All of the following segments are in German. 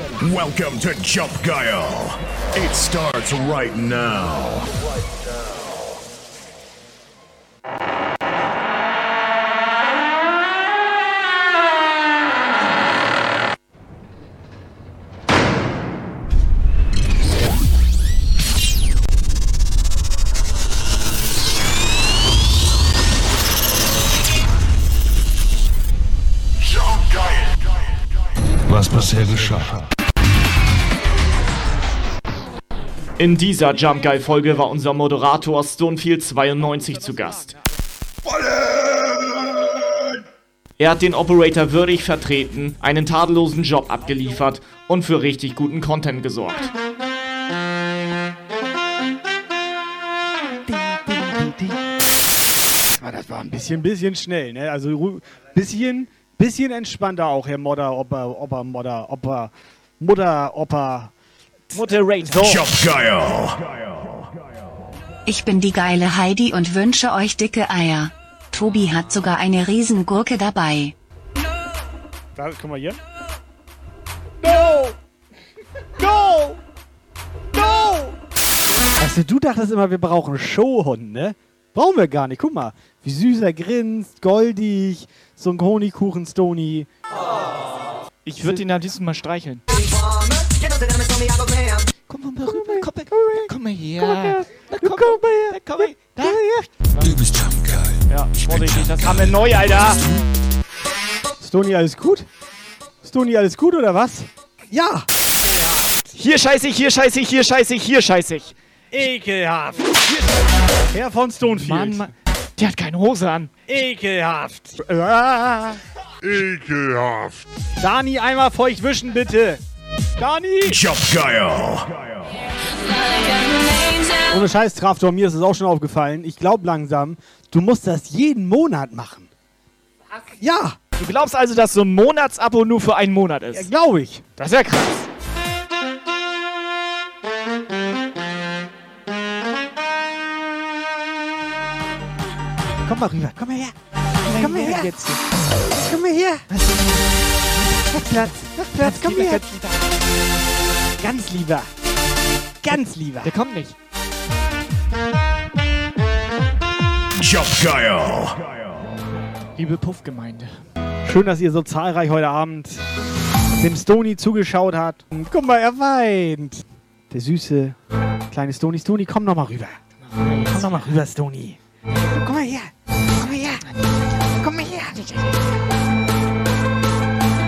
Welcome to Jump Guile. It starts right now. Was bisher geschah. In dieser Jump Guy Folge war unser Moderator Stonefield 92 zu Gast. Er hat den Operator würdig vertreten, einen tadellosen Job abgeliefert und für richtig guten Content gesorgt. Ah, Das war ein bisschen, bisschen schnell, ne? Also bisschen, bisschen entspannter auch, Herr Modder, Opa, Opa, Modder, Opa, Mutter, Opa. Moderator. Ich bin die geile Heidi und wünsche euch dicke Eier. Tobi hat sogar eine Riesengurke dabei. Da, guck mal hier. No! No! No! Also du dachtest immer, wir brauchen Showhund, ne? Brauchen wir gar nicht. Guck mal, wie süß er grinst, goldig, so ein Honigkuchen Stony. Ich würde ihn am liebsten mal streicheln. Komm mal rüber, komm mal, Komm mal her. komm mal her. Komm mal Komm mal her. Du bist Jump Guy. Ja, vorsichtig, das haben wir neu, Alter. Stony, alles gut? Stony, alles gut oder was? Ja! Hier scheiße ich, hier scheiße ich, hier scheiße ich, hier scheiße ich. Ekelhaft! Herr von Stonefield. Mann, Mann, der hat keine Hose an. Ekelhaft! Ah. Ekelhaft. Dani, einmal feucht wischen, bitte! Dani! Guile. Ohne Scheiß, Traftor, mir ist es auch schon aufgefallen. Ich glaube langsam, du musst das jeden Monat machen. Ja, Du glaubst also, dass so ein Monatsabo nur für einen Monat ja ist? glaube ich. Das ist ja krass. Komm mal rüber, komm mal her. Komm mal her. Komm mal her. Mach Platz, mach Platz, komm Lieber, her. ganz lieber. Ganz lieber. Ganz lieber. Der kommt nicht. Guile. Liebe Puffgemeinde. Schön, dass ihr so zahlreich heute Abend dem Stony zugeschaut habt. Guck mal, er weint. Der süße kleine Stony. Stony, komm noch mal rüber. Komm noch mal rüber, Stony. Komm mal her. Komm mal her. Komm mal her.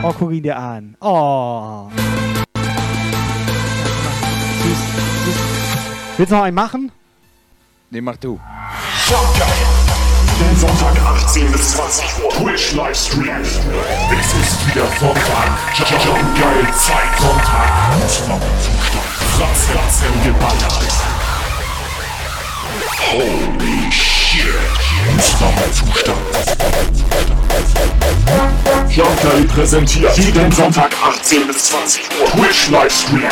Oh, guck ihn dir an. Oh. Süß, süß. Willst du noch einen machen? Nee, mach du. Jump Guile. Den Sonntag 18 bis 20 Uhr. Twitch Livestream. Es ist wieder Sonntag. Jump Guile Zeit. Sonntag. Ausnahmezustand. Fratz, Fratz im Geballert. Holy shit. Guile präsentiert jeden Sonntag 18 bis 20 Uhr. Twitch Livestream.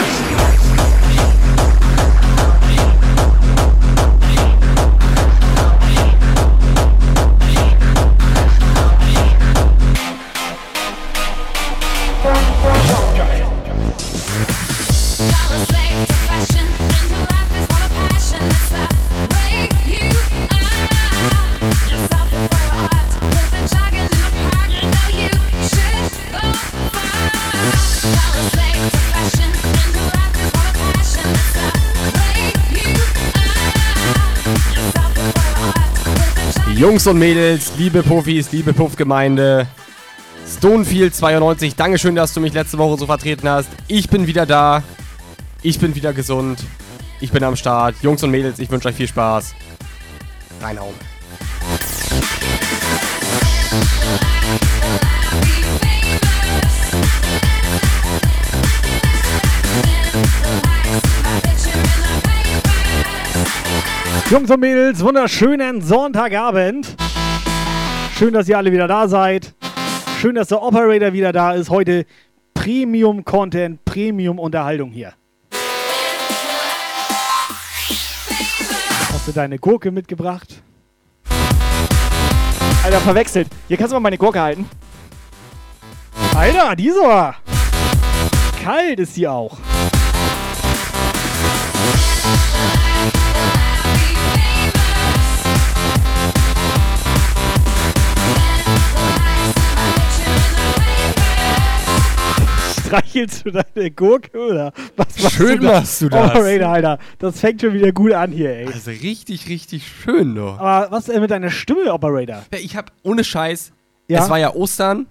Jungs und Mädels, liebe Profis, liebe Puffgemeinde, Stonefield 92, Dankeschön, dass du mich letzte Woche so vertreten hast. Ich bin wieder da. Ich bin wieder gesund. Ich bin am Start. Jungs und Mädels, ich wünsche euch viel Spaß. Reinhauen. Jungs und Mädels, wunderschönen Sonntagabend. Schön, dass ihr alle wieder da seid. Schön, dass der Operator wieder da ist. Heute Premium-Content, Premium-Unterhaltung hier. Hast du deine Gurke mitgebracht? Alter, verwechselt. Hier kannst du mal meine Gurke halten. Alter, die ist aber kalt ist sie auch. Streichelst du deine Gurke oder was machst Schön du da? machst du das. Operator, Alter. Das fängt schon wieder gut an hier, ey. Also richtig, richtig schön, doch. Aber was denn mit deiner Stimme, Operator? Ja, Ich hab ohne Scheiß. Ja? Es war ja Ostern.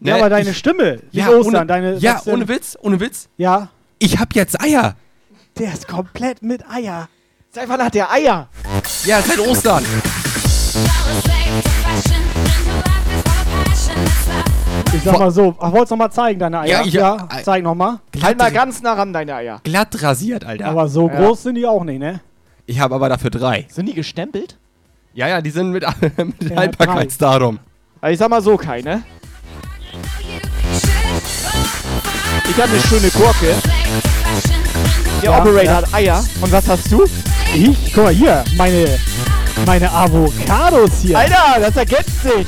Ja, Ne, aber deine ich, Stimme. Wie ja, Ostern, ohne, deine. ja ohne Witz, ohne Witz. Ja. Ich hab jetzt Eier. Der ist komplett mit Eier. Seit wann hat der Eier? Ja, seit Ostern. Ich sag mal so. Ach, wollt's noch mal zeigen, deine Eier? Ja, ich- ja zeig noch mal. Halt mal ganz nah ran, deine Eier. Glatt rasiert, Alter. Aber so Ja. groß sind die auch nicht, ne? ich habe aber dafür drei. Sind die gestempelt? Ja, ja, die sind mit, mit Ja, Haltbarkeitsdatum. Aber ich sag mal so, Kai, ne? Ich habe eine schöne Gurke. Der Ja, Operator ja. hat Eier. Und was hast du? Ich? Guck mal hier. Meine, meine Avocados hier. Alter, das ergänzt sich.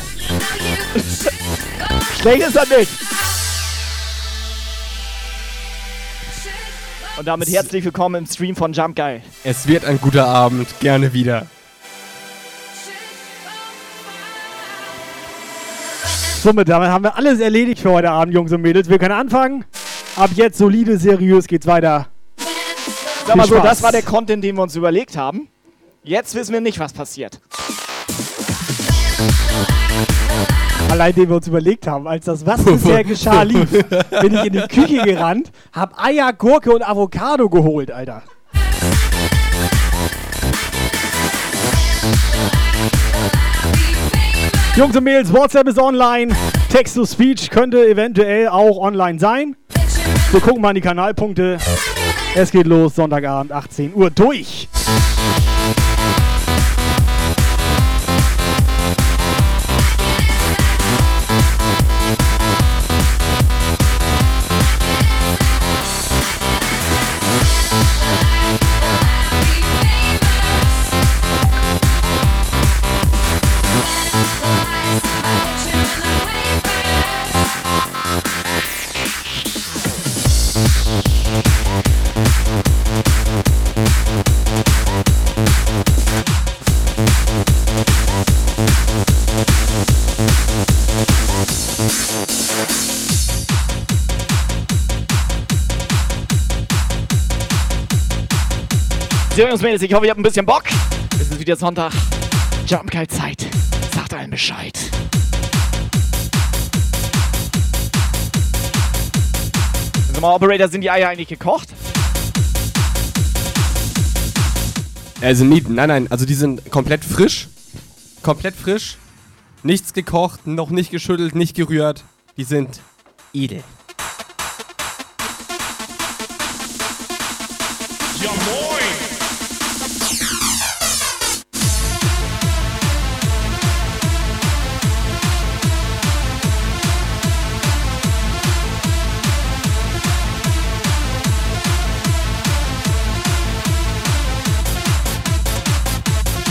Schlecht ist er nicht. Und damit herzlich willkommen im Stream von Jump Guy. Es wird ein guter Abend. Gerne wieder. Somit, damit haben wir alles erledigt für heute Abend, Jungs und Mädels. Wir können anfangen. Ab jetzt solide, seriös geht's weiter. Sag mal so, das war der Content, den wir uns überlegt haben. Jetzt wissen wir nicht, was passiert. Allein den wir uns überlegt haben, als das Was bisher geschah lief, bin ich in die Küche gerannt, hab Eier, Gurke und Avocado geholt, Alter. Jungs und Mädels, WhatsApp ist online. Text-to-Speech könnte eventuell auch online sein. Wir gucken mal in die Kanalpunkte. Es geht los, Sonntagabend, 18 Uhr, durch. Jungs, ich hoffe, ihr habt ein bisschen Bock. Es ist wieder Sonntag. Jump Guy Zeit. Sagt allen Bescheid. Sag mal, Operator, sind die Eier eigentlich gekocht? Also nicht, nein, nein, also die sind komplett frisch. Komplett frisch. Nichts gekocht, noch nicht geschüttelt, nicht gerührt. Die sind edel.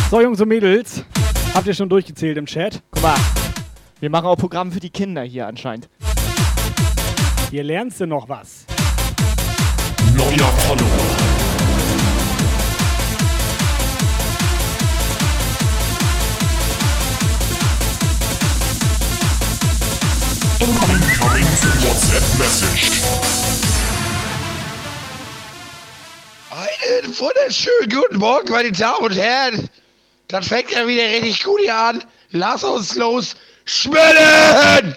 So, Jungs und Mädels, habt ihr schon durchgezählt im Chat? Guck mal, wir machen auch Programm für die Kinder hier anscheinend. Hier lernst du noch was. Neuer Follower. Incoming to WhatsApp Message. Einen wunderschönen guten Morgen, meine Damen und Herren. Das fängt ja wieder richtig gut hier an. Lass uns los schmellen!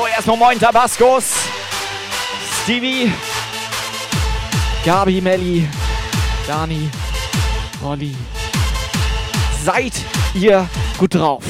So, erstmal moin Tabascos. Stevie. Gabi, Melli. Dani. Olli. Seid ihr gut drauf?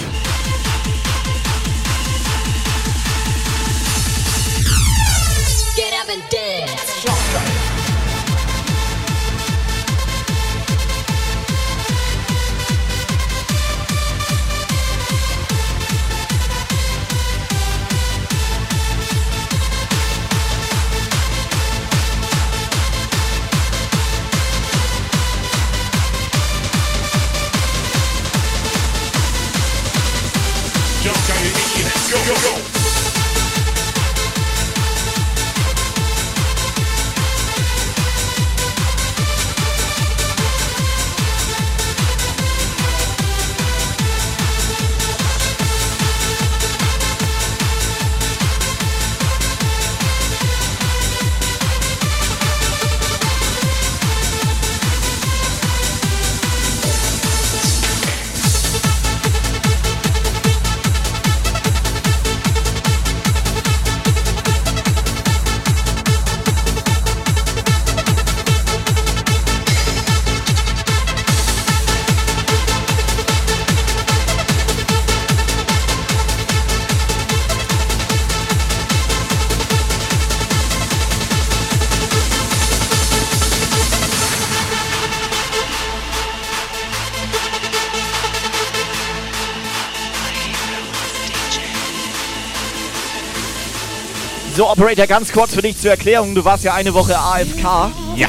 Operator, ganz kurz für dich zur Erklärung. Du warst ja eine Woche AFK. Ja.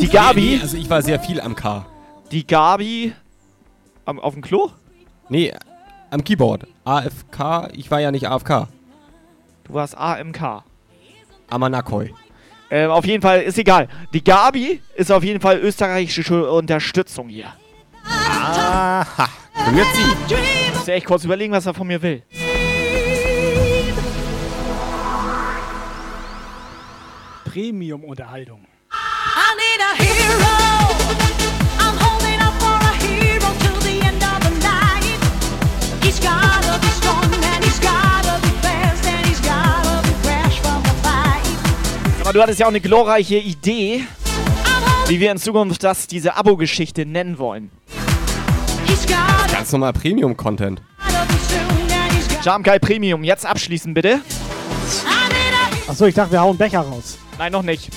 Die Gabi, Also ich war sehr viel am K. die Gabi am, auf dem Klo? Nee, am Keyboard. AFK, ich war ja nicht AFK. Du warst AMK. Amanakoi. Ähm, auf jeden Fall, ist egal. Die Gabi ist auf jeden Fall österreichische Unterstützung hier. Aha. Und jetzt sie. Ich muss echt kurz überlegen, was er von mir will. Fight. Aber du hattest ja auch eine glorreiche Idee, wie wir in Zukunft das, diese Abo-Geschichte nennen wollen. Ganz normal Premium-Content. Jamkai Premium, jetzt abschließen bitte. Achso, ich dachte, wir hauen Becher raus. Nein, noch nicht.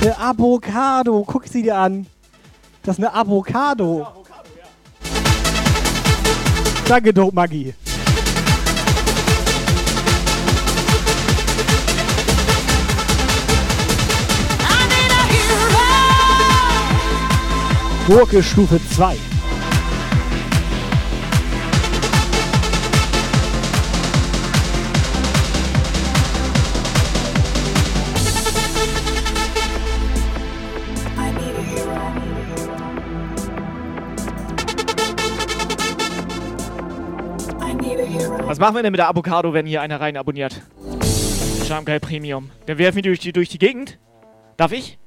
Eine Avocado, guck sie dir an. Das ist eine Avocado. Danke, Dope Magie. Gurke Stufe 2. Was machen wir denn mit der Avocado, wenn hier einer rein abonniert? Jamkai Premium. Dann werfen wir durch die, durch die Gegend. Darf ich?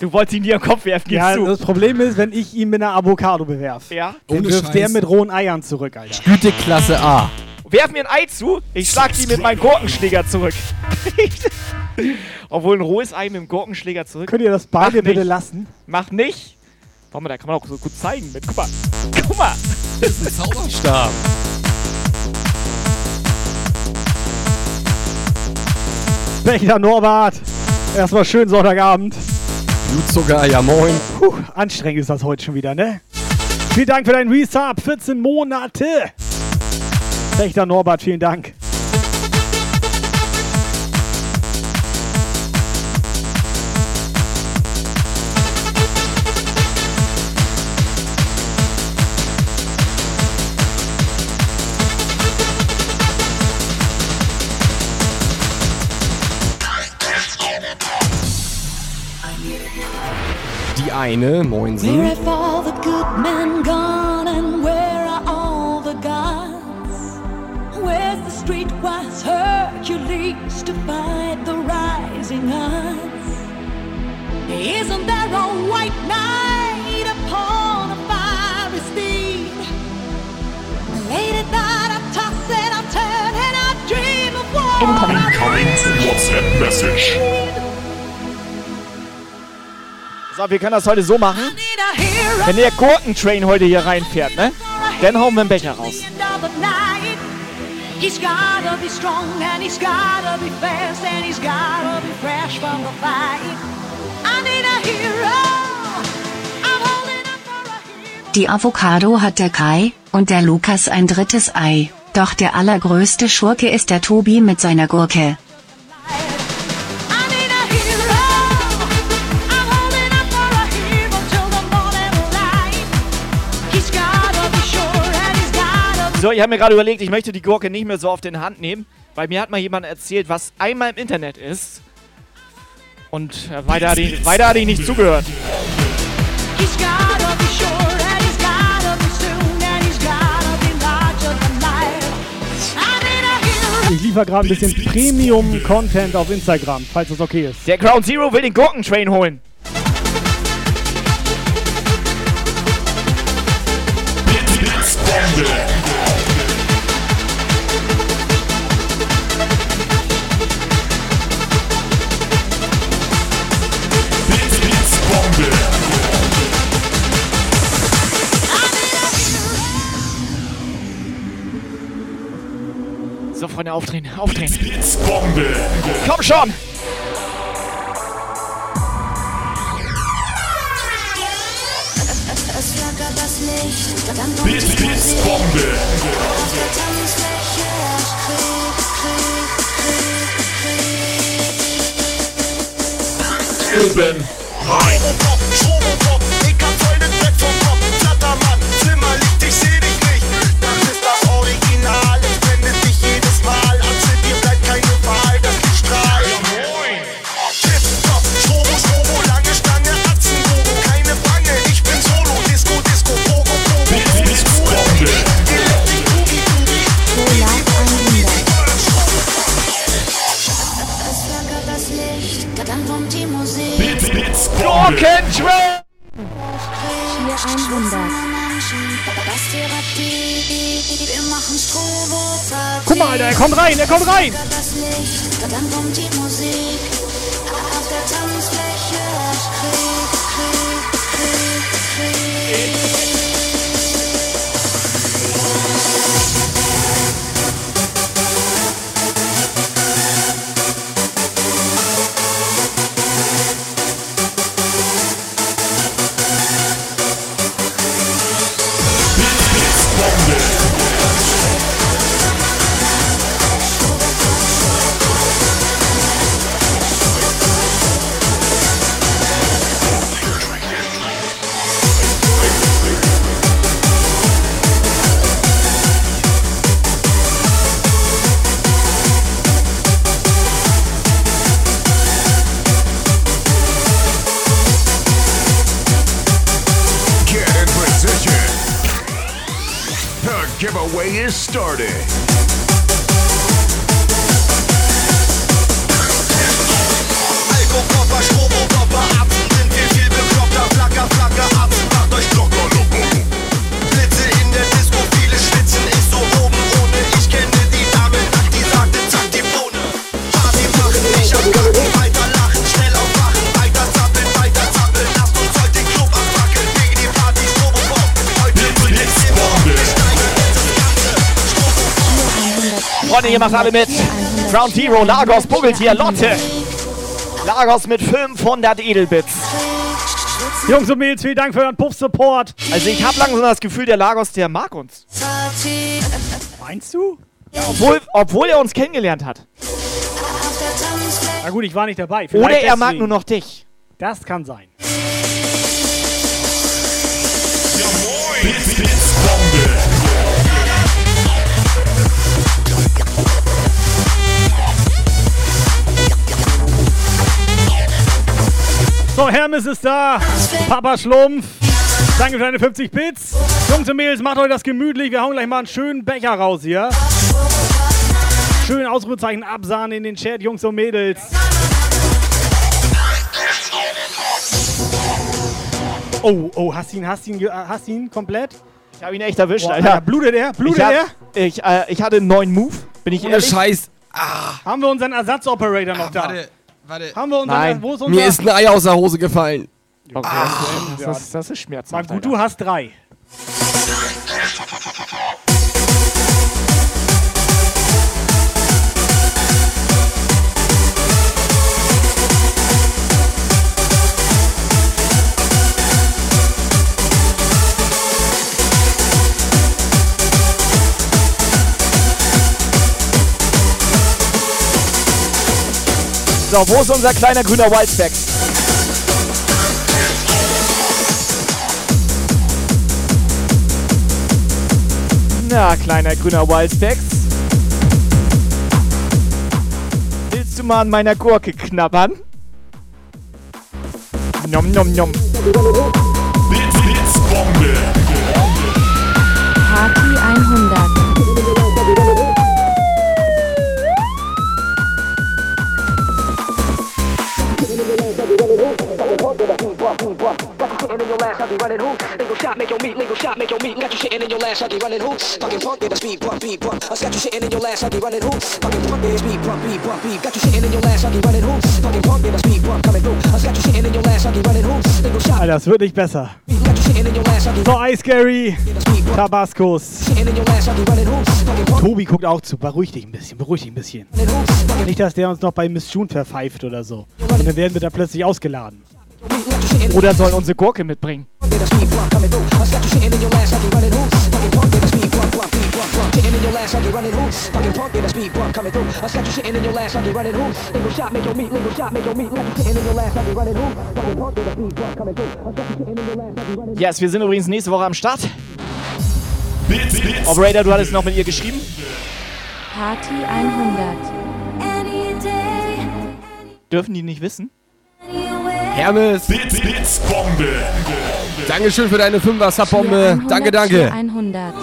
Du wolltest ihn dir am Kopf werfen, gibst Ja, du. das Problem ist, wenn ich ihn mit einer Avocado bewerfe, Ja? dann wirft der mit rohen Eiern zurück, Alter. Güteklasse A. Werf mir ein Ei zu, ich schlag die mit meinem Gurkenschläger zurück. Obwohl ein rohes Ei mit dem Gurkenschläger zurück. Könnt ihr das beide bitte lassen? Mach nicht. Warte mal, da kann man auch so gut zeigen mit. Guck mal. Guck mal. Zauberstab. Becher Norbert. Erstmal schön Sonntagabend. Blutzucker, ja moin. Puh, anstrengend ist das heute schon wieder, ne? Vielen Dank für deinen Resub. 14 Monate. Wächter Norbert, vielen Dank. Eine, Moinsen. Where have all the good men gone and where are all the gods? Where's the streetwise Hercules to fight the rising odds? Isn't there a white knight upon a fiery steed? Late at night I toss and I turn and I dream of war. Incoming WhatsApp message. So, wir können das heute so machen. Wenn der Gurkentrain heute hier reinfährt, ne? Dann hauen wir einen Becher raus. He's gotta be strong and he's gotta be fast and he's gotta be fresh from the fight. I need a hero. I'm holding up for a hero. Die Avocado hat der Kai und der Lukas ein drittes Ei. Doch der allergrößte Schurke ist der Tobi mit seiner Gurke. So, ich habe mir gerade überlegt, ich möchte die Gurke nicht mehr so auf den Hand nehmen, weil mir hat mal jemand erzählt, was einmal im Internet ist. Und äh, weiter, hat ich, weiter hat ich nicht zugehört. Ich liefere gerade ein bisschen Premium-Content auf Instagram, falls das okay ist. Der Ground Zero will den Gurkentrain holen. Freunde, aufdrehen, aufdrehen. Blitzbombe. Komm schon! Es flackert das Licht, dann kommt Blitz. Blitzbombe. Auf der Tanzfläche herrscht Krieg, Krieg, Krieg. Urban rein. Blitzbombe. Gurkentrain! Hier 100. Das Therapie, wir machen Strobo Guck mal, Alter, er kommt rein, er kommt rein! Dann kommt die Musik. Auf der Tanzfläche herrscht Krieg, Krieg, Krieg, Krieg. Macht alle mit. Ground Zero, Lagos, Buggeltier, Lotte. Lagos mit 500 Edelbits. Jungs und Mädels, vielen Dank für euren Puff-Support. Also ich habe langsam das Gefühl, der Lagos, der mag uns. Meinst du? Obwohl, obwohl er uns kennengelernt hat. Na gut, ich war nicht dabei. Oder Vielleicht er mag deswegen. nur noch dich. Das kann sein. So, Hermes ist da. Papa Schlumpf. Danke für deine 50 Bits. Jungs und Mädels, macht euch das gemütlich. Wir hauen gleich mal einen schönen Becher raus hier. Schön Ausrufezeichen absahnen in den Chat, Jungs und Mädels. Oh, oh, hast ihn, hast ihn, ge- äh, hast ihn komplett? Ich habe ihn echt erwischt, Boah, Alter. Alter, blutet er? Blutet ich, hab, er? ich, äh, ich hatte einen neuen Move. Bin ich Ohne ehrlich? Scheiß. Haben wir unseren Ersatzoperator noch da? Warte, warte. Haben wir unseren, Nein. wo ist unser? Mir ist ein Ei aus der Hose gefallen. Okay, das, ist, das ist Mal schmerzhaft. gut, du hast drei. So, wo ist unser kleiner grüner Wildback? Na, kleiner grüner Wildspecs. Willst du mal an meiner Gurke knabbern? Nom nom nom. Alter, das wird nicht besser. So, Ice Gary, Tabascos. Tobi guckt auch zu. Beruhig dich ein bisschen, beruhig dich ein bisschen. Nicht, dass der uns noch bei Miss June verpfeift oder so. Und dann werden wir da plötzlich ausgeladen. Oder soll unsere Gurke mitbringen? Yes, wir sind übrigens nächste Woche am Start. Blitz, Blitz. Operator, du hattest noch mit ihr geschrieben. Party 100. Dürfen die nicht wissen? Hermes, Blitz, Blitzbombe. Dankeschön für deine 5er Subbombe. Danke, danke. 100.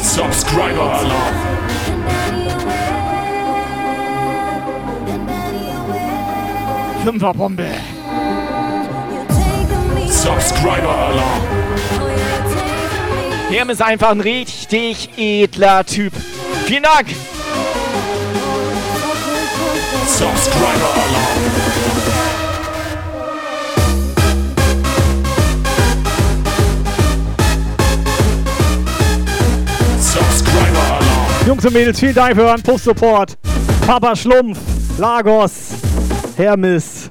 Subscriber Alarm. Fünferbombe. Subscriber Alarm. Herm ist einfach ein richtig edler Typ. Vielen Dank. Subscriber Alarm. Jungs und Mädels, vielen Dank für euren Puff-Support. Papa Schlumpf, Lagos, Hermes.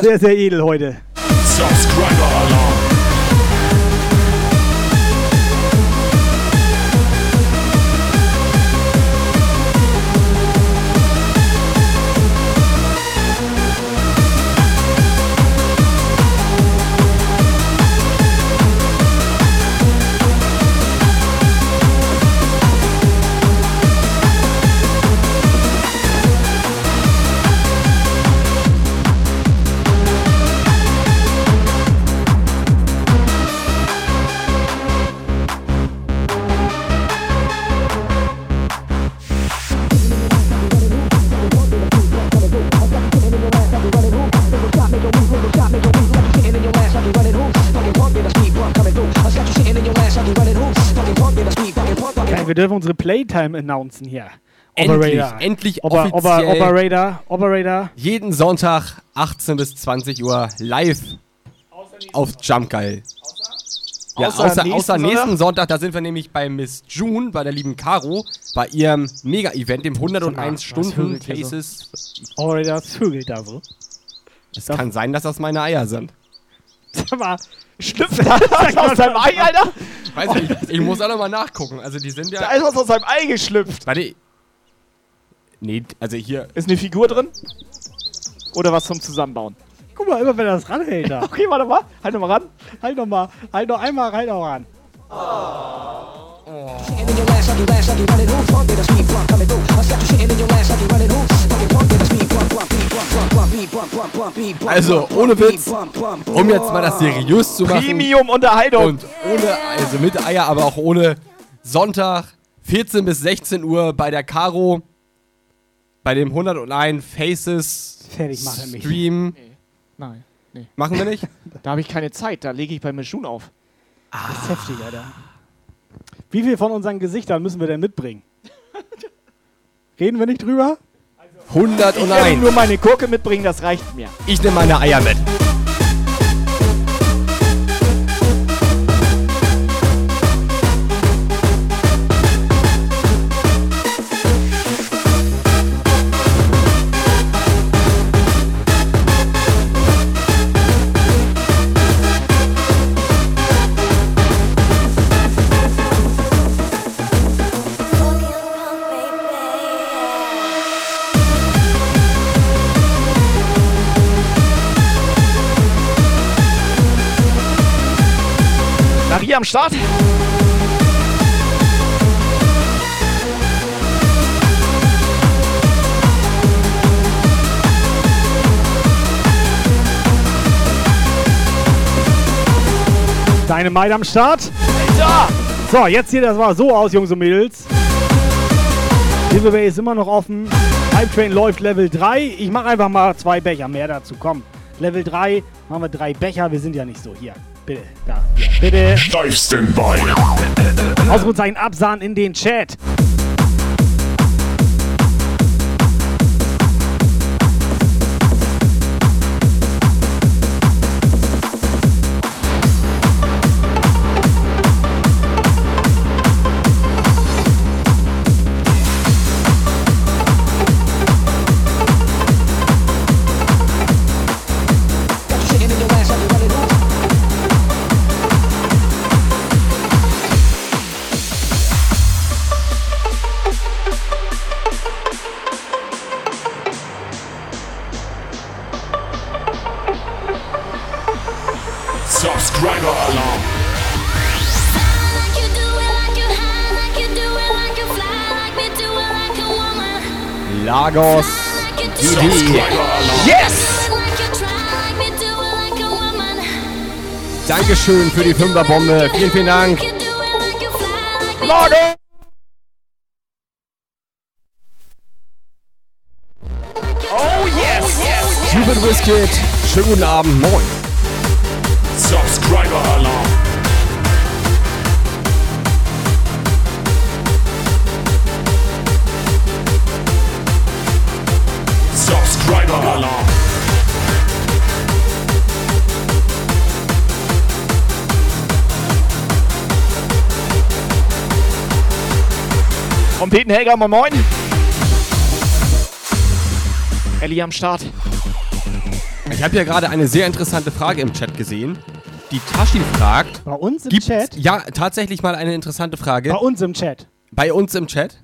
Sehr, sehr edel heute. Subscriber Alarm. Wir dürfen unsere Playtime announcen hier. Endlich, Operator. endlich Ober, Ober, offiziell. Operator, Operator. Jeden Sonntag 18 bis 20 Uhr live auf Jump Geil. Ja, Außer außer, nächsten außer nächsten Sonntag? Sonntag, da sind wir nämlich bei Miss June, bei der lieben Caro, bei ihrem Mega-Event, dem 101 was Stunden hier so? Operator, das vögelt da so. Es kann sein, dass das meine Eier sind. Sag mal, Schlüpft da was aus seinem Ei, Alter? Weiß ich, ich muss auch nochmal nachgucken. Also die sind Da ja. ist was aus seinem Ei geschlüpft. Warte. Nee, also hier. Ist eine Figur drin? Oder was zum Zusammenbauen? guck mal, immer wenn er das ranhält da. Okay, warte mal. Halt noch mal ran. Halt noch mal, halt noch einmal rein auch ran. Also, ohne Witz, um jetzt mal das seriös zu machen. Premium-Unterhaltung. Und ohne, also mit Eier, aber auch ohne Sonntag, 14 bis 16 Uhr bei der Caro, bei dem 101 Faces Fertig macht er mich. Stream. Nein, nee. Machen wir nicht? Da habe ich keine Zeit. Da lege ich bei Mischun auf. Das ist heftig, Alter. Wie viel von unseren Gesichtern müssen wir denn mitbringen? Reden wir nicht drüber? Ich werde 101. nur meine Gurke mitbringen, das reicht mir. Ich nehme meine Eier mit. Am Start. Deine Maid am Start. So, jetzt sieht das mal so aus, Jungs und Mädels. Giveaway ist immer noch offen. Hype Train läuft Level 3. Ich mache einfach mal zwei Becher mehr dazu. Komm. Level 3 machen wir drei Becher. Wir sind ja nicht so. Hier. Bitte. Da. Hier. Bitte. Live Standby. Ausrufezeichen Absahn in den Chat. Lagos. Subscriber Alarm. Yes! Dankeschön für die Fünferbombe. Vielen, vielen Dank. Lager! Oh yes! Cuban Whisket. Schönen guten Abend. Moin. Subscriber Trompetenhelger, moin moin. Ellie am Start. Ich habe ja gerade eine sehr interessante Frage im Chat gesehen. Die Tashi fragt, Bei uns im Chat. ja tatsächlich mal eine interessante Frage Bei uns im Chat. bei uns im Chat.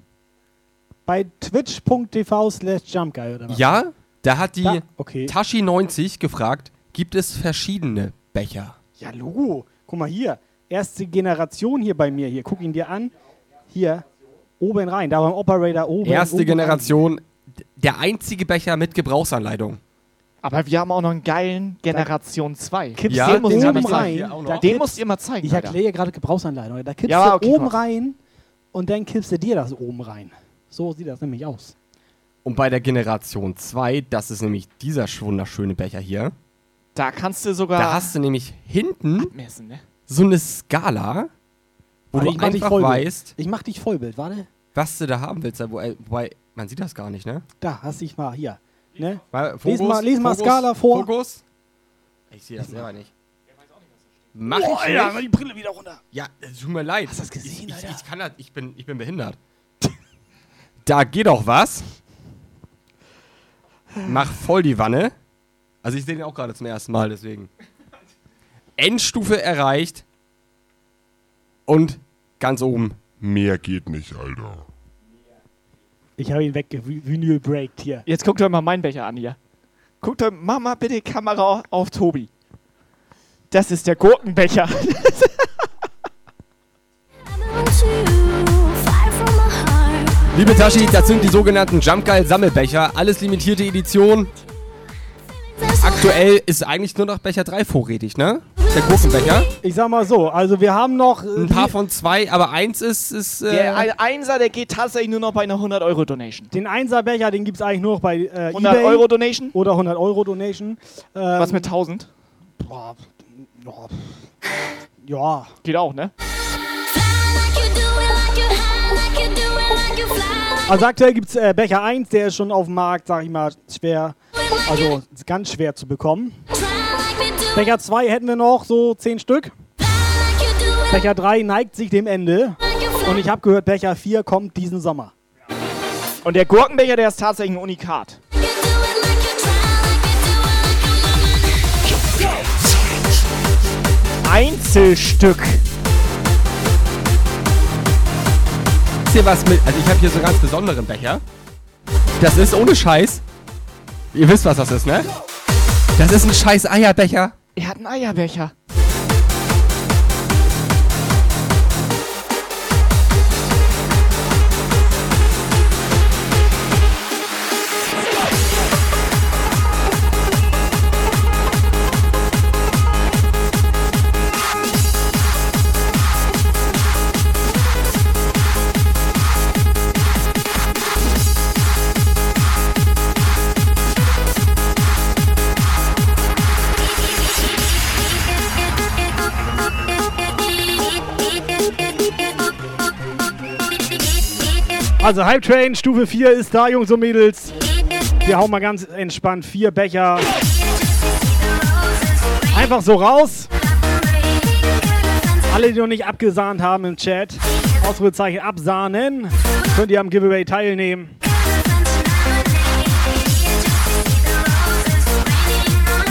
Bei twitch.tv slash jumpguy oder was? Ja, da hat die Da- okay. Tashi90 gefragt, gibt es verschiedene Becher? Ja, Logo. Guck mal hier. Erste Generation hier bei mir. Hier, guck ihn dir an. Hier, oben rein. Da beim Operator oben. Erste oben Generation, d- der einzige Becher mit Gebrauchsanleitung. Aber wir haben auch noch einen geilen Generation 2. Rein. Kippst Ja, du muss ich oben rein. Da Den musst ihr mal zeigen. Ich erkläre gerade Gebrauchsanleitung. Da kippst Ja, du okay, oben mach. rein und dann kippst du dir das oben rein. So sieht das nämlich aus. Und bei der Generation 2, das ist nämlich dieser sch- wunderschöne Becher hier. Da kannst du sogar Da hast du nämlich hinten messen, ne? so eine Skala, wo Warte, du ich mach dich einfach Vollbild. weißt, Ich mach dich Vollbild, warte. was du da haben willst. Wo- Wobei, man sieht das gar nicht, ne? Da, hast dich mal hier. Ne? Weil, Lies mal- lies mal Skala vor. Fokus. Ich sehe das selber nicht. Mach Oh, ich Alter, die Brille wieder runter. Ja, tut mir leid. Hast du das gesehen, ich, Alter? ich, ich kann das, ich bin, ich bin behindert. da geht doch was. Mach voll die Wanne. Also ich sehe den auch gerade zum ersten Mal, deswegen. Endstufe erreicht. Und ganz oben. Mehr geht nicht, Alter. Ich habe ihn weggevinyl breakt hier. Jetzt guckt euch mal meinen Becher an hier. Guckt euch, mach mal bitte Kamera auf Tobi. Das ist der Gurkenbecher. Liebe Tashi, das sind die sogenannten Jump Guy Sammelbecher. Alles limitierte Edition. Aktuell ist eigentlich nur noch Becher 3 vorrätig, ne? Der Gurkenbecher. Ich sag mal so, also wir haben noch. äh, Ein paar von zwei, aber eins ist. ist äh, Der ein- Einser, der geht tatsächlich nur noch bei einer 100-Euro-Donation. Den Einserbecher, den gibt es eigentlich nur noch bei äh, 100 eBay Euro Donation? oder 100 Euro Donation. Ähm, Was mit 1000? Boah, ja, Geht auch, ne? also aktuell gibt es äh, Becher 1, der ist schon auf dem Markt, sag ich mal, schwer, also ganz schwer zu bekommen. Becher 2 hätten wir noch, so 10 Stück. Becher 3 neigt sich dem Ende. Und ich habe gehört, Becher 4 kommt diesen Sommer. Und der Gurkenbecher, der ist tatsächlich ein Unikat. Einzelstück. Wisst ihr was mit. Also ich habe hier so einen ganz besonderen Becher. Das ist ohne Scheiß. Ihr wisst, was das ist, ne? Das ist ein scheiß Eierbecher. Er hat einen Eierbecher. Also Hype Train Stufe 4 ist da, Jungs und Mädels. Wir hauen mal ganz entspannt vier Becher. Einfach so raus. Alle, die noch nicht abgesahnt haben im Chat, Ausrufezeichen absahnen, könnt ihr am Giveaway teilnehmen.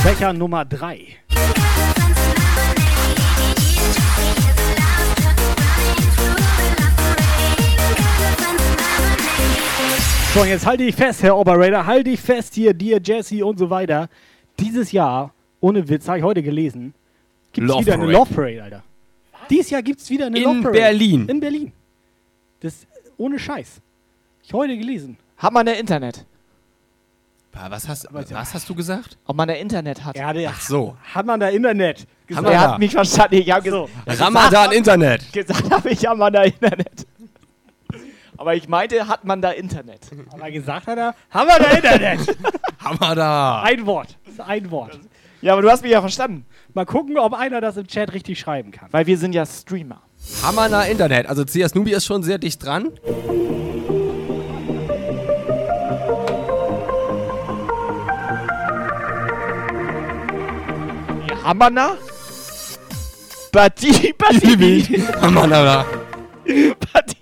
Becher Nummer 3. So, und jetzt halte ich fest, Herr Operator, halte ich fest hier, dir, Jesse und so weiter. Dieses Jahr, ohne Witz, habe ich heute gelesen, gibt es wieder eine. Love Parade, Alter. Dieses Jahr gibt es wieder eine In Love Parade. Berlin. In Berlin. Das ohne Scheiß. Ich heute gelesen. Hat man der Internet? Was hast, was hast du gesagt? Ob man der Internet hat? Ja, der, Ach so. Hat man da Internet? Haben Er hat da. mich verstanden. Ich habe So. gesagt, Ramadan Internet. gesagt habe ich, hat man da Internet. Aber ich meinte, hat man da Internet? Aber gesagt hat er, haben wir da Internet? Hammer da. ein Wort. Das ist ein Wort. Ja, aber du hast mich ja verstanden. Mal gucken, ob einer das im Chat richtig schreiben kann. Weil wir sind ja Streamer. Hammer da Internet. Also CS Nubi ist schon sehr dicht dran. Hamana? Bati, Bati, Hammer da. Bati,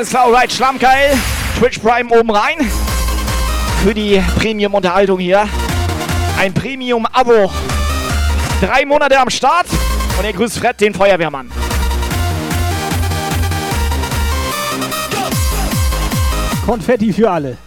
alles klar, alright, Schlammkeil. Twitch Prime oben rein. Für die Premium-Unterhaltung hier. Ein Premium-Abo. Drei Monate am Start. Und ihr grüßt Fred, den Feuerwehrmann. Konfetti für alle.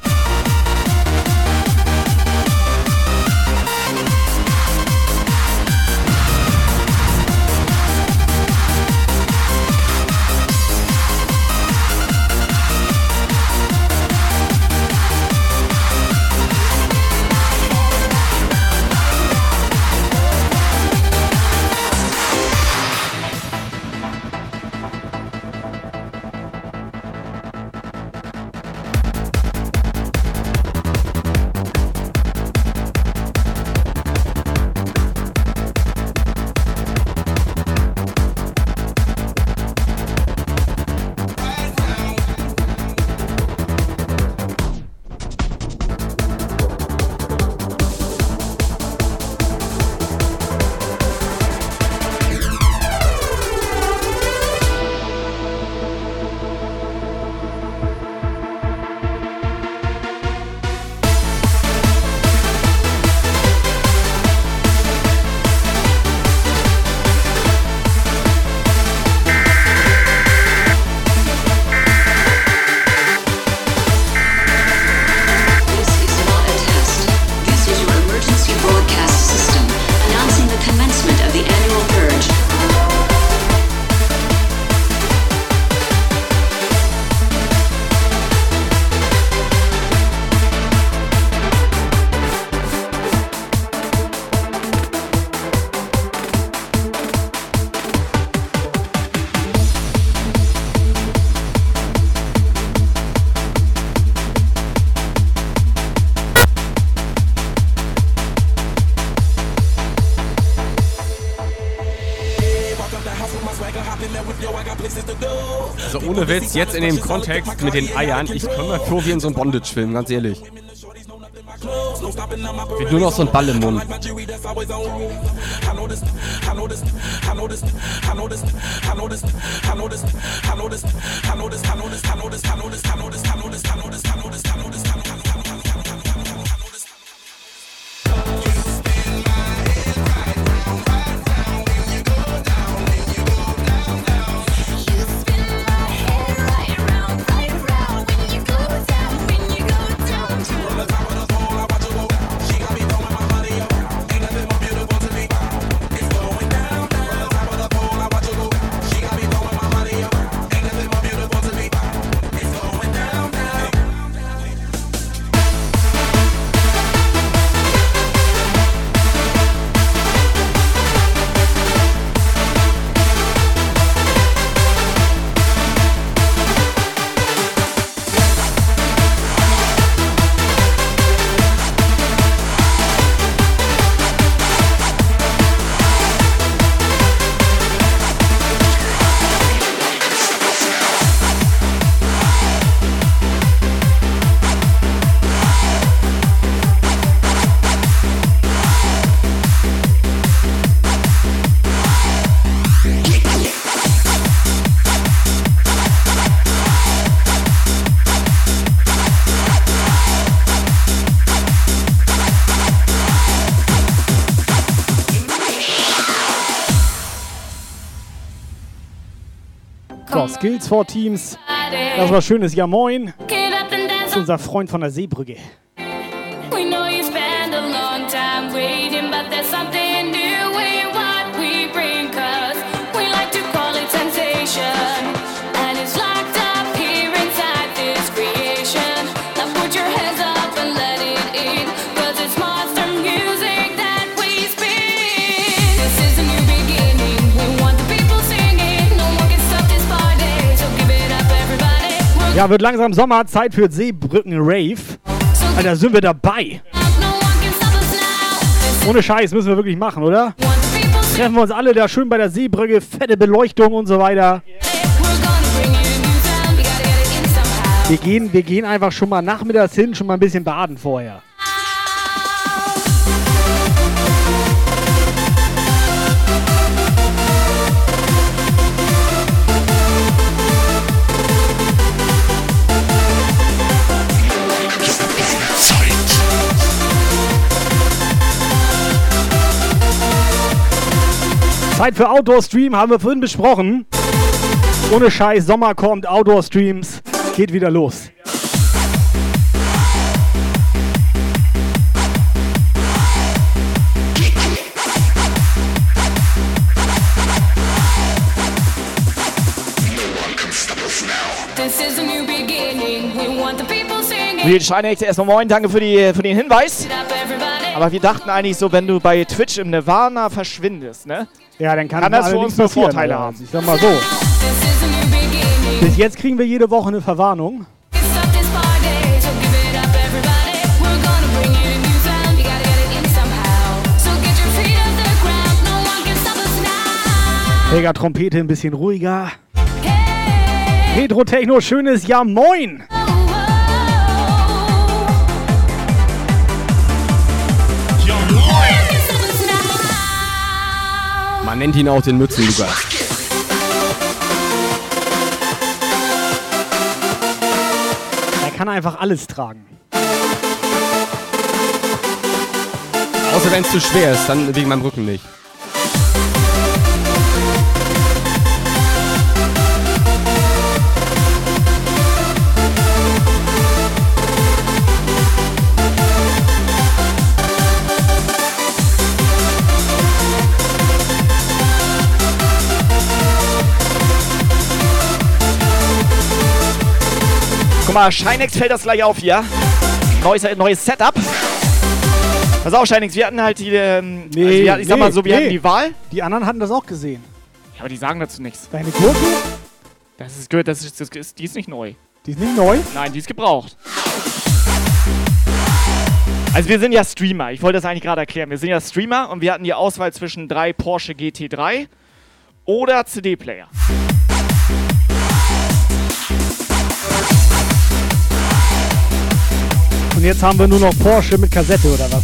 Witz, jetzt in dem Kontext mit den Eiern, ich komme mir vor wie in so einem Bondage-Film, ganz ehrlich. Wird nur noch so ein Ball im Mund. Skills for Teams. Das war schönes Ja Moin. Das ist unser Freund von der Seebrücke. We know you spend a long time waiting, but there's something new Ja, wird langsam Sommer, Zeit für Seebrücken Rave. Alter, sind wir dabei. Ohne Scheiß müssen wir wirklich machen, oder? Treffen wir uns alle da schön bei der Seebrücke, fette Beleuchtung und so weiter. Wir gehen, wir gehen einfach schon mal nachmittags hin, schon mal ein bisschen baden vorher. Zeit für Outdoor-Stream haben wir vorhin besprochen. Ohne Scheiß, Sommer kommt, Outdoor-Streams, geht wieder los. Singing. Real Scheinex, erstmal moin, danke für, die, für den Hinweis. Aber wir dachten eigentlich so, wenn du bei Twitch im Nirvana verschwindest, ne? Ja, dann kann, Kann das für uns nur passieren, Vorteile haben. Ich sag mal so. Bis jetzt kriegen wir jede Woche eine Verwarnung. Mega Trompete ein bisschen ruhiger. Retro Techno, schönes Ja Moin! Man nennt ihn auch den Mützen-Lukas. Er kann einfach alles tragen. Außer wenn es zu schwer ist, dann wegen meinem Rücken nicht. Guck mal, Shinex fällt das gleich auf hier. Neues, neues Setup. Pass auf, Shinex, wir hatten halt die, ähm, also wir, ich sag mal so, wir hatten die Wahl. Die anderen hatten das auch gesehen. Ja, aber die sagen dazu nichts. Deine Gurke? Das ist gut, das ist, das ist, die ist nicht neu. Die ist nicht neu? Nein, die ist gebraucht. Also wir sind ja Streamer, ich wollte das eigentlich gerade erklären. Wir sind ja Streamer und wir hatten die Auswahl zwischen drei Porsche GT3 oder CD-Player. Und jetzt haben wir nur noch Porsche mit Kassette oder was?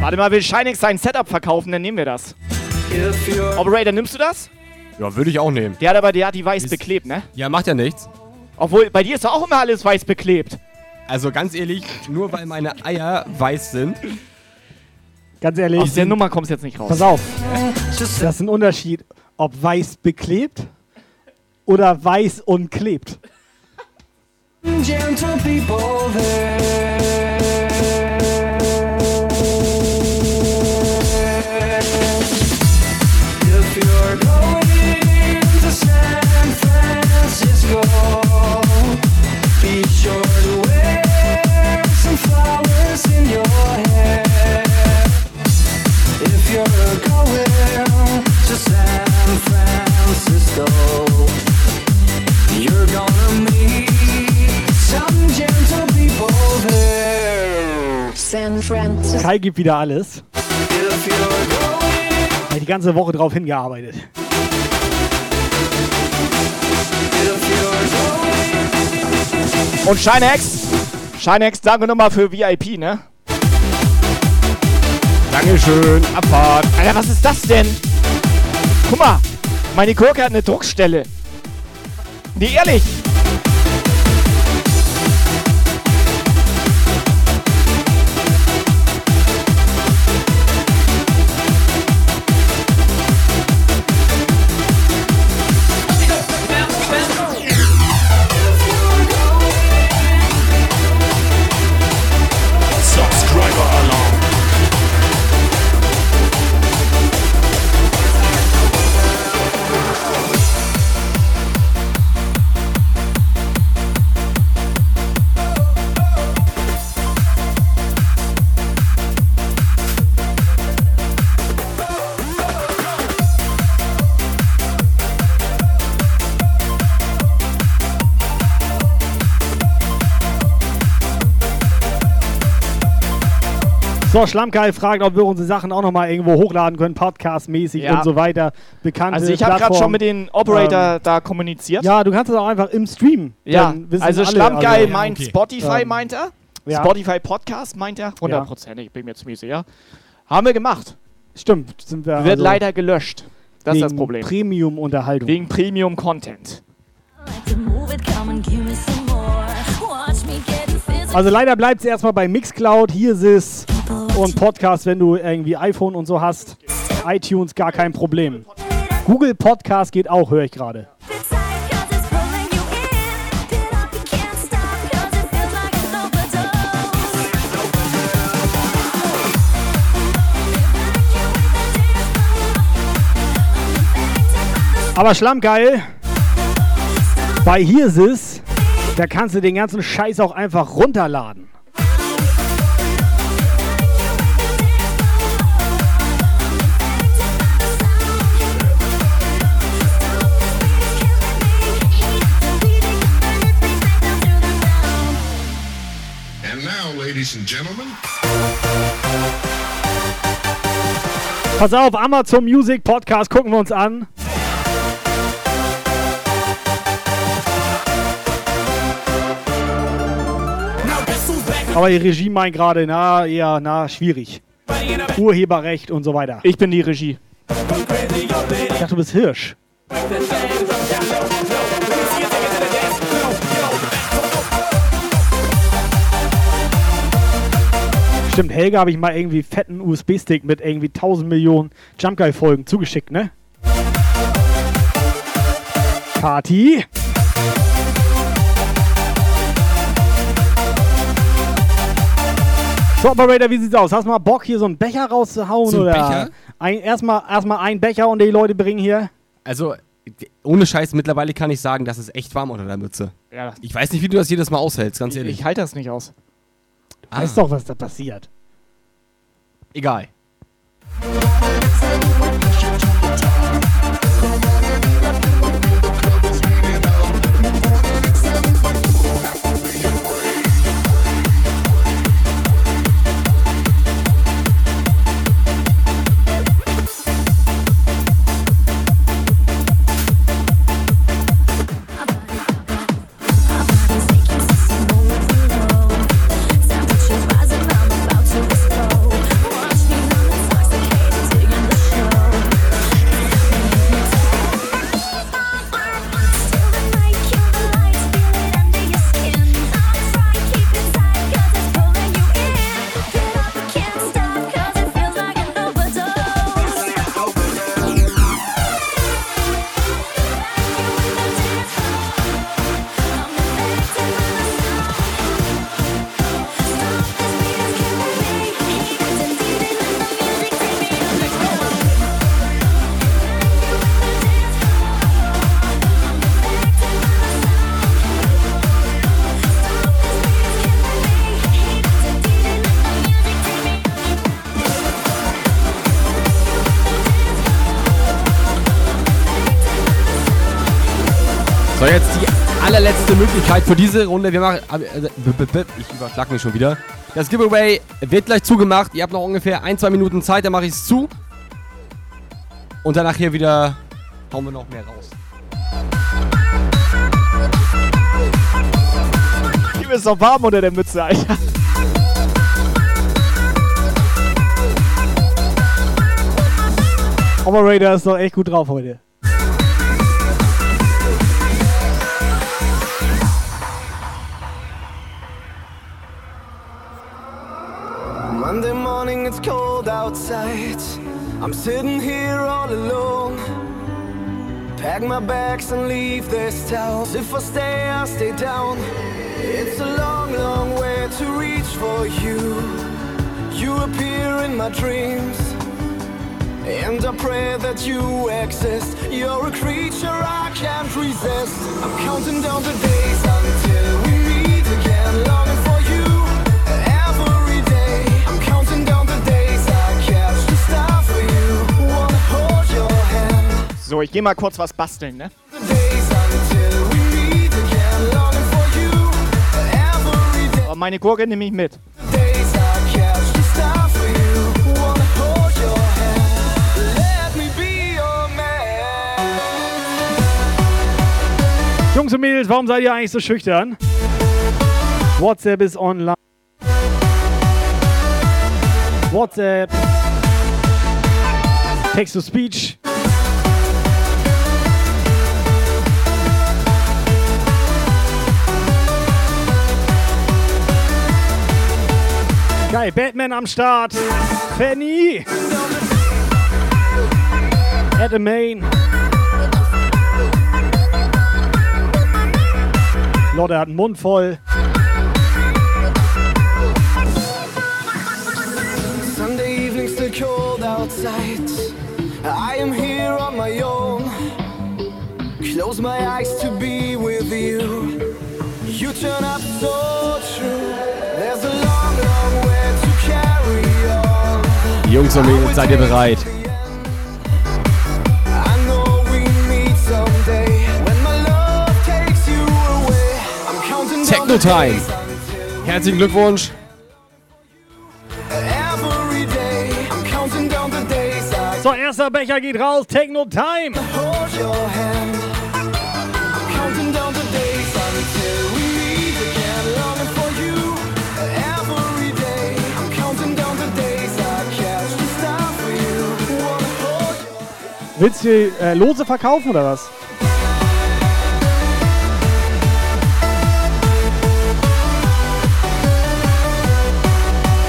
Warte mal, will Shinex sein Setup verkaufen, dann nehmen wir das. Operator, nimmst du das? Ja, würde ich auch nehmen. Der hat aber, der hat die weiß beklebt, ne? Ja, macht ja nichts. Obwohl, bei dir ist doch auch immer alles weiß beklebt. Also ganz ehrlich, nur weil meine Eier weiß sind. Ganz ehrlich. Aus der Nummer kommst du jetzt nicht raus. Pass auf. Das ist ein Unterschied, ob weiß beklebt oder weiß und klebt. Gentle people there. Kai gibt wieder alles. Hat die ganze Woche drauf hingearbeitet. Und Shinex? Shinex, danke nochmal für VIP, ne? Dankeschön, Abfahrt. Alter, was ist das denn? Guck mal, meine Gurke hat eine Druckstelle. Nee, ehrlich. So, Schlammkeil fragt, ob wir unsere Sachen auch nochmal irgendwo hochladen können, podcastmäßig Ja. und so weiter. Bekannte Also ich habe gerade schon mit den Operator Ähm, da kommuniziert. Ja, du kannst es auch einfach im Stream. Ja, also Schlammgeil also- meint okay. Spotify, Ähm, meint er. ja. Spotify Podcast meint er. Hundertprozentig, bin mir ziemlich sicher. Haben wir gemacht. Stimmt, sind wir Wird also leider gelöscht. Das ist das wegen Problem. Premium-Unterhaltung. Wegen Premium Content. Also leider bleibt es erstmal bei Mixcloud. Hier ist es und Podcast, wenn du irgendwie iPhone und so hast. iTunes gar kein Problem. Google Podcast geht auch, höre ich gerade. Aber Schlammgeil, bei es, da kannst du den ganzen Scheiß auch einfach runterladen. Ladies and gentlemen, Pass auf, Amazon Music Podcast gucken wir uns an. Aber die Regie meint gerade, na, eher, na, schwierig. Urheberrecht und so weiter. Ich bin die Regie. Ich dachte, du bist Hirsch. Stimmt, Helga habe ich mal irgendwie fetten USB-Stick mit irgendwie 1000 Millionen Jump Guy Folgen zugeschickt, ne? Kati? So, Operator, wie sieht's aus? Hast du mal Bock, hier so einen Becher rauszuhauen? So oder Becher? Ein, erstmal, erstmal einen Becher und die Leute bringen hier. Also, ohne Scheiß, mittlerweile kann ich sagen, das ist echt warm unter der Mütze. Ja, Ich weiß nicht, wie du das jedes Mal aushältst, ganz ich, ehrlich. ich halte das nicht aus. Ah. Weißt doch, was da passiert. Egal. Möglichkeit für diese Runde. Wir machen. B- b- ich überschlag mich schon wieder. Das Giveaway wird gleich zugemacht. Ihr habt noch ungefähr ein, zwei Minuten Zeit, dann mache ich es zu. Und danach hier wieder hauen wir noch mehr raus. Ihm ist doch warm unter der Mütze, Alter. Operator ist doch echt gut drauf heute. Morning, it's cold outside. I'm sitting here all alone. Pack my bags and leave this town. If I stay, I'll stay down. It's a long, long way to reach for you. You appear in my dreams. And I pray that you exist. You're a creature I can't resist. I'm counting down the days So, ich gehe mal kurz was basteln, ne? Aber meine Gurke nehme ich mit. Jungs und Mädels, warum seid ihr eigentlich so schüchtern? WhatsApp ist online. WhatsApp. Text Geil, Batman am Start. Fanny. Adam Main. Lotte hat einen Mund voll. Sunday evening still cold outside. I am here on my own. Close my eyes to be with you. You turn up so Jungs und Mädels, seid ihr bereit? Techno Time. Herzlichen Glückwunsch. So, erster Becher geht raus. Techno Time. Willst du äh, Lose verkaufen oder was?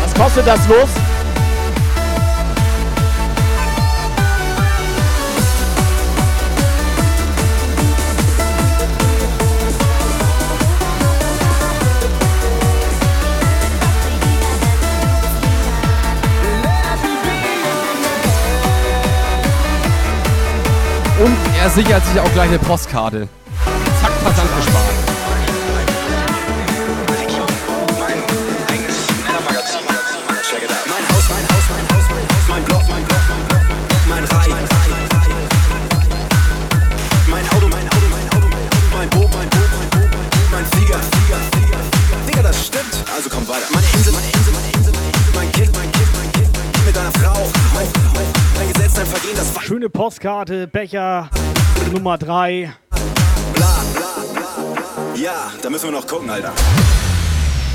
Was kostet das los? Und er sichert sich auch gleich eine Postkarte. Zack, Versand gespart. Postkarte, Becher Nummer 3. Bla, bla, bla, bla. Ja, da müssen wir noch gucken, Alter.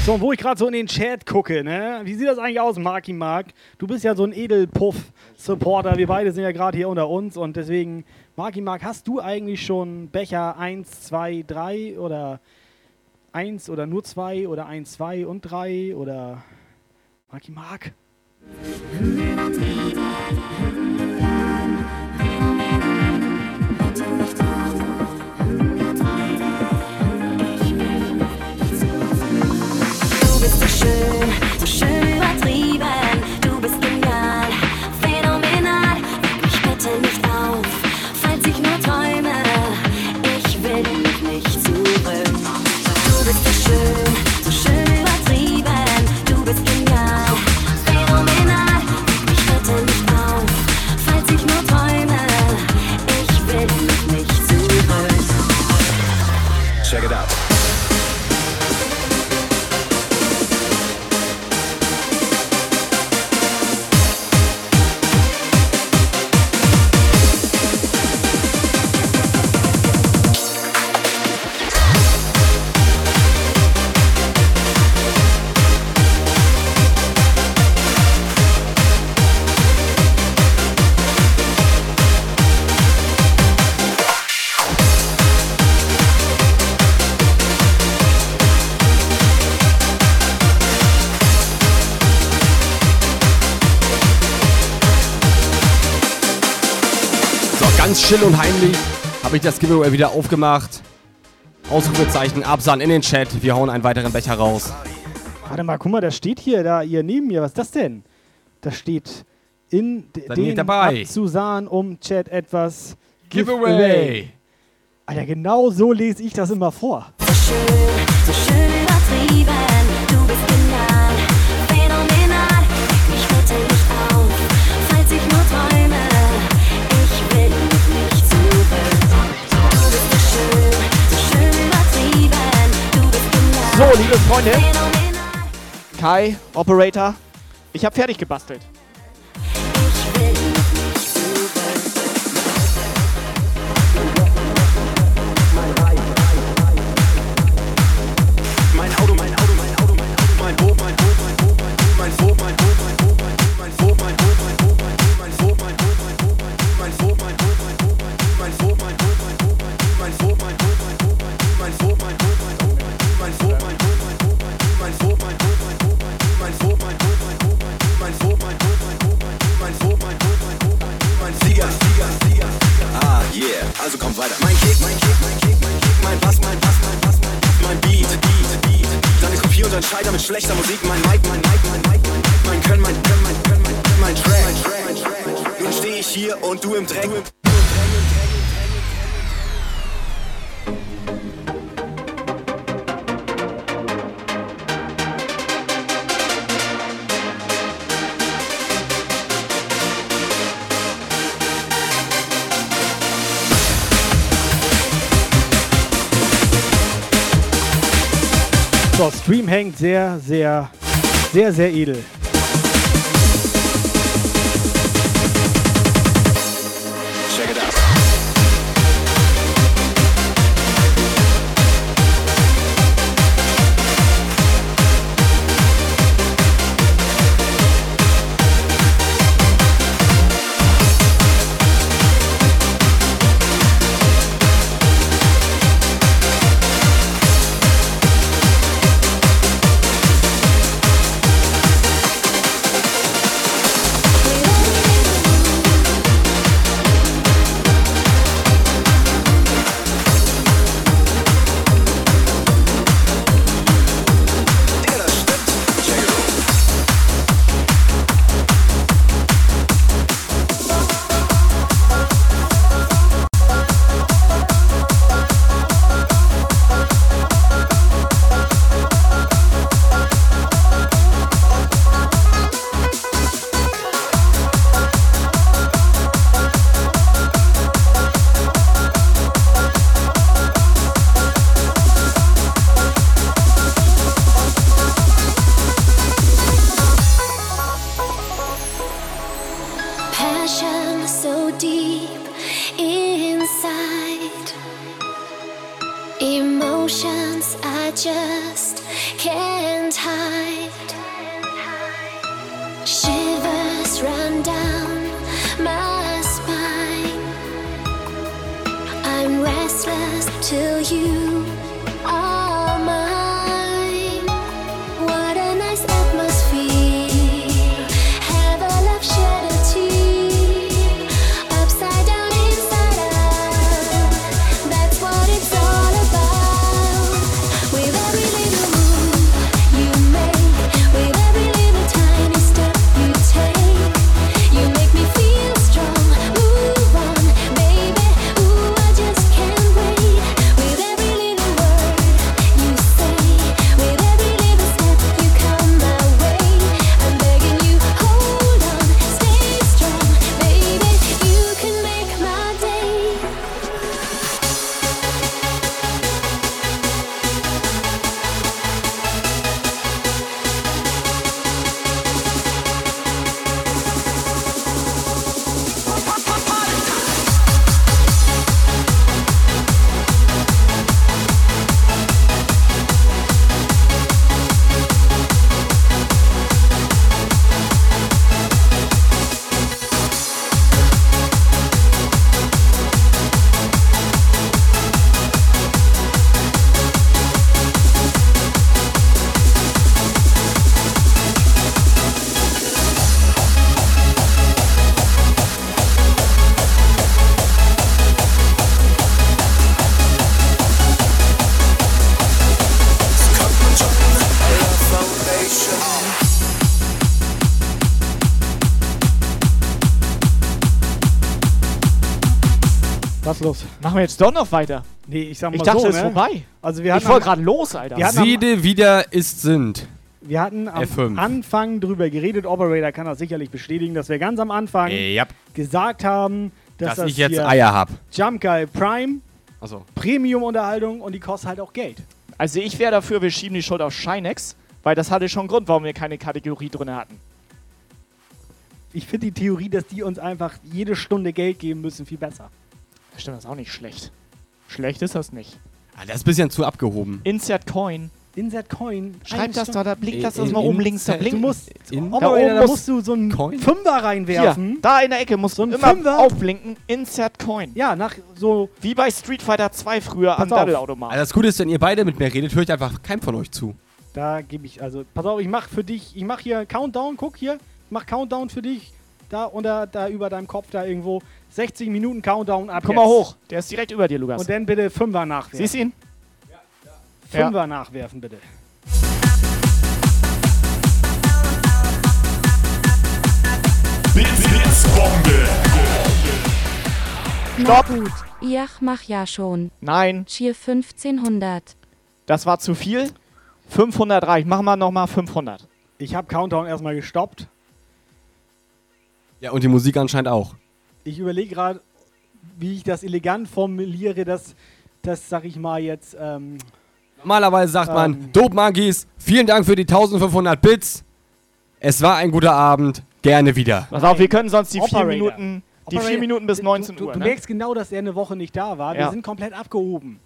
So, und wo ich gerade so in den Chat gucke, ne? Wie sieht das eigentlich aus, Marky Mark? Du bist ja so ein Edelpuff-Supporter. Wir beide sind ja gerade hier unter uns und deswegen, Marky Mark, hast du eigentlich schon Becher 1, 2, 3 oder 1 oder nur 2 oder 1, 2 und 3 oder Marky Mark? Du bist so Ganz still und heimlich habe ich das Giveaway wieder aufgemacht. Ausrufezeichen, Absahn in den Chat. Wir hauen einen weiteren Becher raus. Warte mal, guck mal, da steht hier, da ihr neben mir. Was ist das denn? Da steht in den dabei. Abzusahen um Chat etwas Giveaway. Giveaway. Alter, genau so lese ich das immer vor. So schön, so schön So, liebe Freunde, Kai, Operator, ich habe fertig gebastelt. Yeah, also komm weiter. Mein Kick, mein Kick, mein Kick, mein Kick, mein Bass, mein Bass, mein Bass, mein Bass, mein Beat, Beat, Beat. Deine Kopie und ein Scheiter mit schlechter Musik, mein Mic, mein Mic, mein Mic, mein Mic, mein Können, mein Können, mein Können, mein Können, mein Track, mein Track, mein Track. Nun steh ich hier und du im Dreck. So, Stream hängt sehr, sehr, sehr, sehr edel. Los? Machen wir jetzt doch noch weiter? Nee, ich sag mal Ich dachte, so, es ist ne? vorbei. Also wir hatten ich wollte gerade los, Alter. Wir Siede wieder ist sind. Wir hatten am F5. Anfang drüber geredet, Operator kann das sicherlich bestätigen, dass wir ganz am Anfang ja. gesagt haben, dass, Dass das ich jetzt hier Eier hab. Jump Guy Prime, Achso. Premium-Unterhaltung und die kostet halt auch Geld. Also ich wäre dafür, wir schieben die Schuld auf Shinex, weil das hatte schon einen Grund, warum wir keine Kategorie drin hatten. Ich finde die Theorie, dass die uns einfach jede Stunde Geld geben müssen, viel besser. Stimmt, das ist auch nicht schlecht. Schlecht ist das nicht. Ah, das ist ein bisschen zu abgehoben. Insert Coin. Insert Coin. Schreib das doch, da blinkt das In- mal oben in- links, da in- blinkt. Du musst, In- Da oben da muss- musst du so einen Coin? Fünfer Hier, reinwerfen. da in der Ecke muss So ein immer Fünfer? aufblinken. Insert Coin. Ja, nach so. Wie bei Street Fighter 2 früher am. Double-Automat. Also das Gute ist, wenn ihr beide mit mir redet, höre ich einfach keinem von euch zu. Da gebe ich, also, pass auf, ich mache für dich, ich mache hier Countdown, guck hier, ich mach Countdown für dich. Da unter, da über deinem Kopf, da irgendwo. 60 Minuten Countdown ab Komm jetzt. mal hoch. Der ist direkt über dir, Lukas. Und dann bitte Fünfer nachwerfen. Siehst du ihn? Fünfer nachwerfen, bitte. Blitzbombe. Na gut, ich mach ja schon. Nein, Cheer 1500. das war zu viel. 500 reicht. Machen wir nochmal 500. Ich habe Countdown erstmal gestoppt. Ja, und die Musik anscheinend auch. Ich überlege gerade, wie ich das elegant formuliere, dass das, sag ich mal jetzt, ähm, Normalerweise sagt man, Ähm. Dope Monkeys, vielen Dank für die 1500 Bits. Es war ein guter Abend. Gerne wieder. Pass auf, wir können sonst die vier Operator. Minuten, die Operator, vier Minuten bis du- 19 du, Uhr. Du ne? merkst genau, dass er eine Woche nicht da war. Wir Ja. sind komplett abgehoben.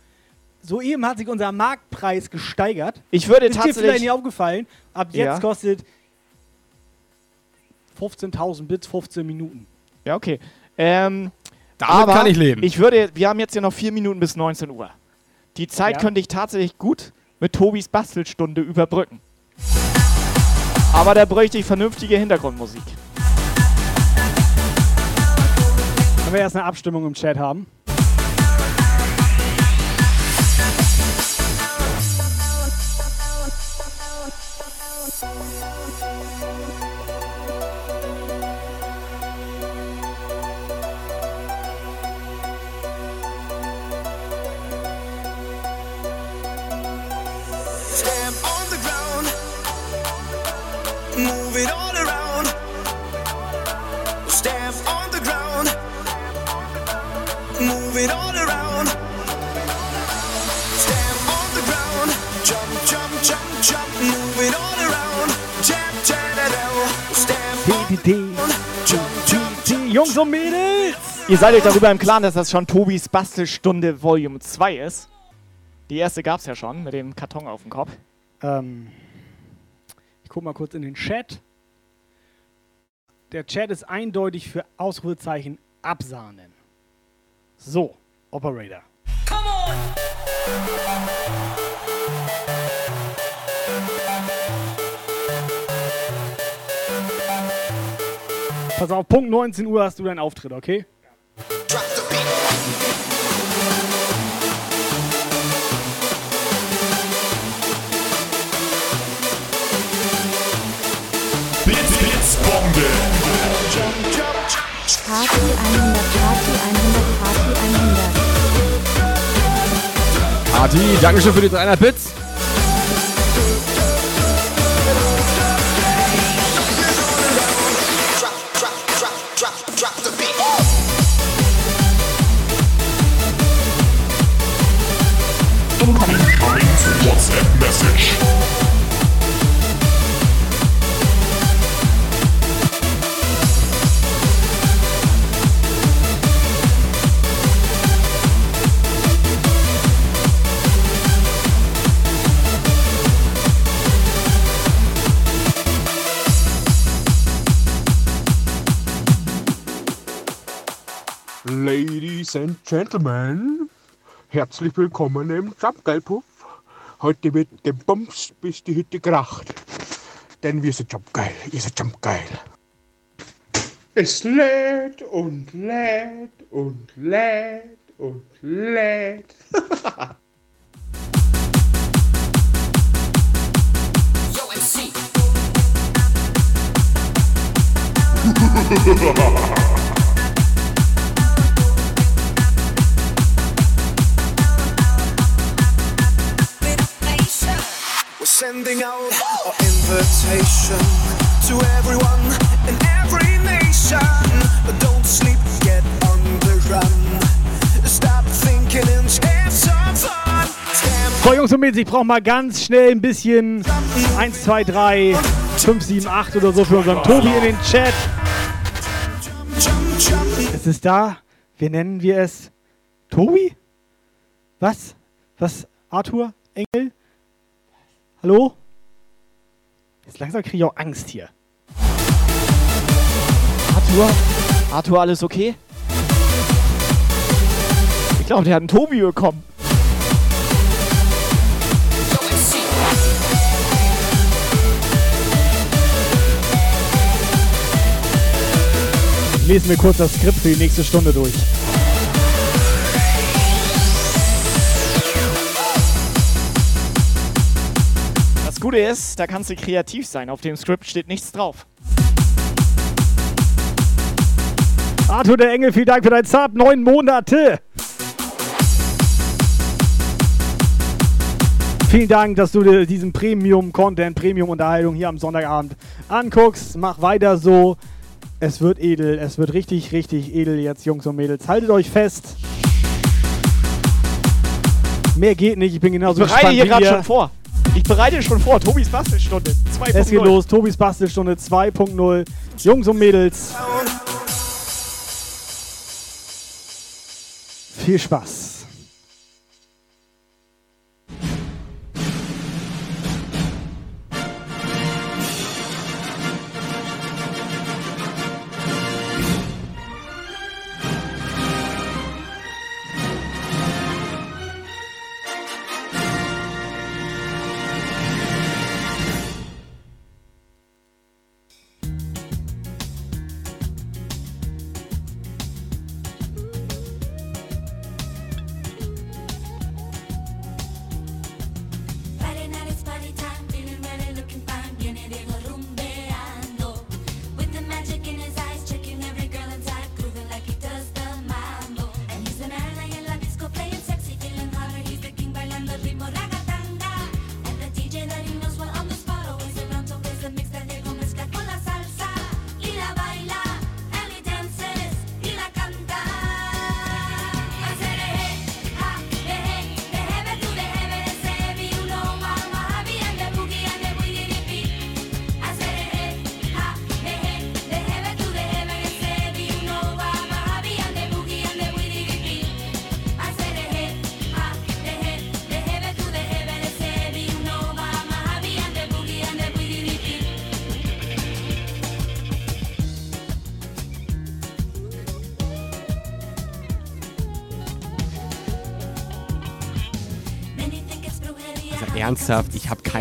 Soeben hat sich unser Marktpreis gesteigert. Ich würde Ist dir vielleicht tatsächlich. nicht aufgefallen. Ab jetzt Ja. kostet 15.000 Bits 15 Minuten. Ja, okay. Ähm, Damit aber kann ich leben. Ich würde, wir haben jetzt ja noch vier Minuten bis 19 Uhr. Die Zeit Ja. könnte ich tatsächlich gut mit Tobis Bastelstunde überbrücken. Aber da bräuchte ich vernünftige Hintergrundmusik. Können wir erst eine Abstimmung im Chat haben? Jungs und Mädels! Ihr seid euch darüber im Klaren, dass das schon Tobis Bastelstunde Volume 2 ist. Die erste gab es ja schon mit dem Karton auf dem Kopf. Ähm, ich guck mal kurz in den Chat. Der Chat ist eindeutig für Ausrufezeichen absahnen. So, Operator. Pass auf, Punkt 19 Uhr hast du deinen Auftritt, okay? Blitzbombe. Party 100, Party 100, Party 100. Party, Dankeschön für die 300 Bits. To WhatsApp message. Ladies and Gentlemen, herzlich willkommen im Jump-Geil-Puff. Heute wird gebumst, bis die Hütte kracht. Denn wir sind Jump-Geil, ihr seid Jump-Geil. Es lädt und lädt und lädt und lädt. sending out our invitation to everyone in every nation. Don't sleep, get on the run. Stop thinking and have some fun. So, Jungs und Mädels, ich brauche mal ganz schnell ein bisschen 1, 2, 3, 5, 7, 8 oder so für unseren Tobi in den Chat. Es ist da. Wie nennen wir es? Tobi? Was? Was? Arthur? Engel? Hallo? Jetzt langsam kriege ich auch Angst hier. Arthur? Arthur, alles okay? Ich glaube, der hat einen Tobi bekommen. Ich lese mir kurz das Skript für die nächste Stunde durch. Das Gute ist, da kannst du kreativ sein. Auf dem Skript steht nichts drauf. Arthur der Engel, vielen Dank für dein Sub. Neun Monate. Vielen Dank, dass du dir diesen Premium-Content, Premium-Unterhaltung hier am Sonntagabend anguckst. Mach weiter so. Es wird edel. Es wird richtig, richtig edel jetzt, Jungs und Mädels. Haltet euch fest. Mehr geht nicht. Ich bin genauso Ich gespannt hier wie gerade schon vor. Ich bereite schon vor. Tobis Bastelstunde 2.0. Es geht los. Tobis Bastelstunde 2.0. Jungs und Mädels. Viel Spaß.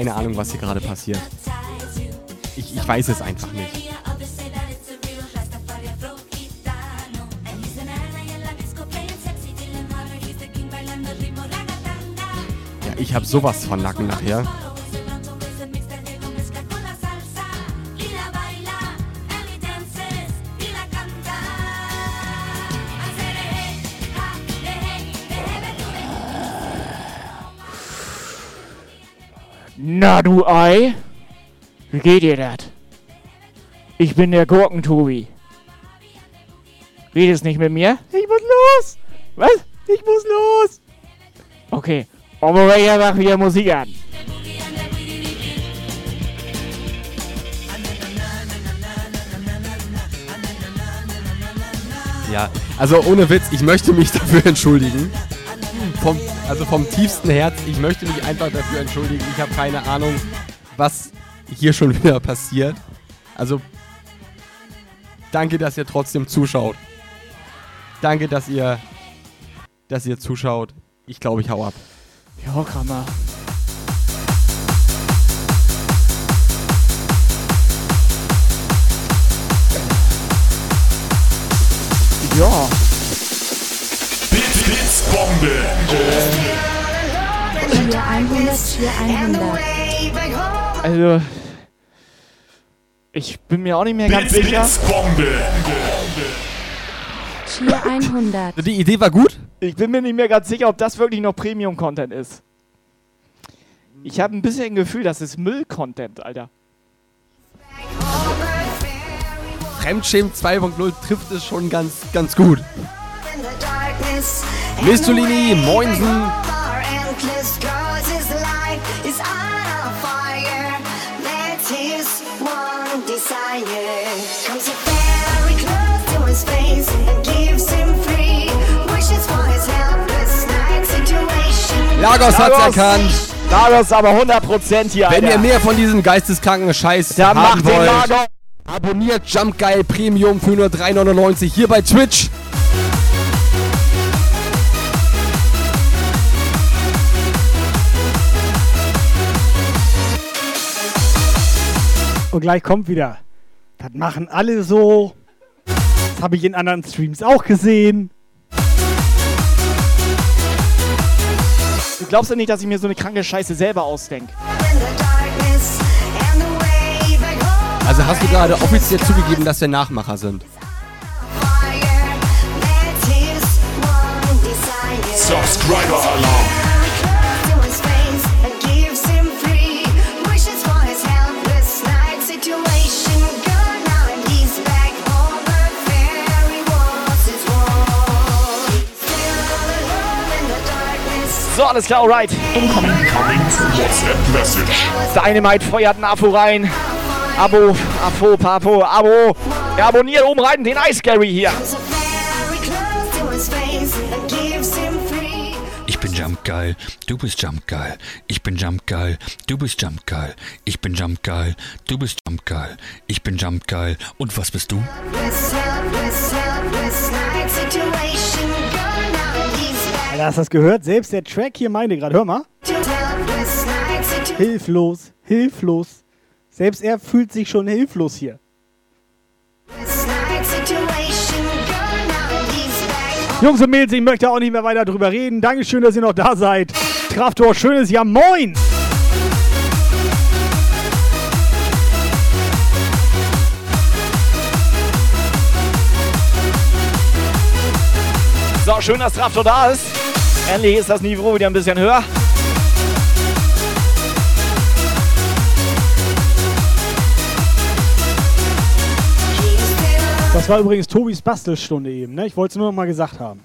Keine Ahnung, was hier gerade passiert. Ich, ich weiß es einfach nicht. Ja, ich habe sowas von Nacken nachher. Na du Ei, wie geht dir das? Ich bin der Gurkentobi. Redest nicht mit mir? Ich muss los. Was? Ich muss los. Okay. Operator, mach wieder Musik an. Ja, also ohne Witz, ich möchte mich dafür entschuldigen. Also vom tiefsten Herz, ich möchte mich einfach dafür entschuldigen. Ich habe keine Ahnung, was hier schon wieder passiert. Also, danke, dass ihr trotzdem zuschaut. Danke, dass ihr, dass ihr zuschaut. Ich glaube, ich hau ab. Ja, Krammer. Ja. Blitz, Blitzbombe. Tier 100, Tier 100. Also. Ich bin mir auch nicht mehr ganz sicher. Tier 100. Die Idee war gut? Ich bin mir nicht mehr ganz sicher, ob das wirklich noch Premium-Content ist. Ich habe ein bisschen ein Gefühl, das ist Müll-Content, Alter. Fremdschämen 2.0 trifft es schon ganz, ganz gut. Mistolini, Moinsen. Lagos hat's erkannt. Lagos aber 100% hier, Wenn Alter. ihr mehr von diesem geisteskranken Scheiß Da haben macht den wollt, Lagos. abonniert Jump Geil Premium für nur 3,99 hier bei Twitch. Und gleich kommt wieder. Das machen alle so. Das habe ich in anderen Streams auch gesehen. Du glaubst ja nicht, dass ich mir so eine kranke Scheiße selber ausdenke. Also hast du gerade offiziell zugegeben, dass wir Nachmacher sind. Subscriber Alarm. So, alles klar, alright. Incoming. Dynamite feuert ein Abo rein. Abo, Abo, Papo, Abo. Ja, abonniert oben rein den Ice Gary hier. Ich bin Jump geil, du bist Jump geil. Ich bin Jump geil, du bist Jump geil. Ich bin Jump geil, du bist Jump geil. Ich bin Jump geil. Und was bist du? Alter, hast du das gehört? Selbst der Track hier meinte gerade. Hör mal. Hilflos, hilflos. Selbst er fühlt sich schon hilflos hier. Jungs und Mädels, ich möchte auch nicht mehr weiter drüber reden. Dankeschön, dass ihr noch da seid. Kraftor, schönes Jahr. Moin! So, schön, dass Raptor da ist. Endlich ist das Niveau wieder ein bisschen höher. Das war übrigens Tobis Bastelstunde eben, ne? Ich wollte es nur noch mal gesagt haben.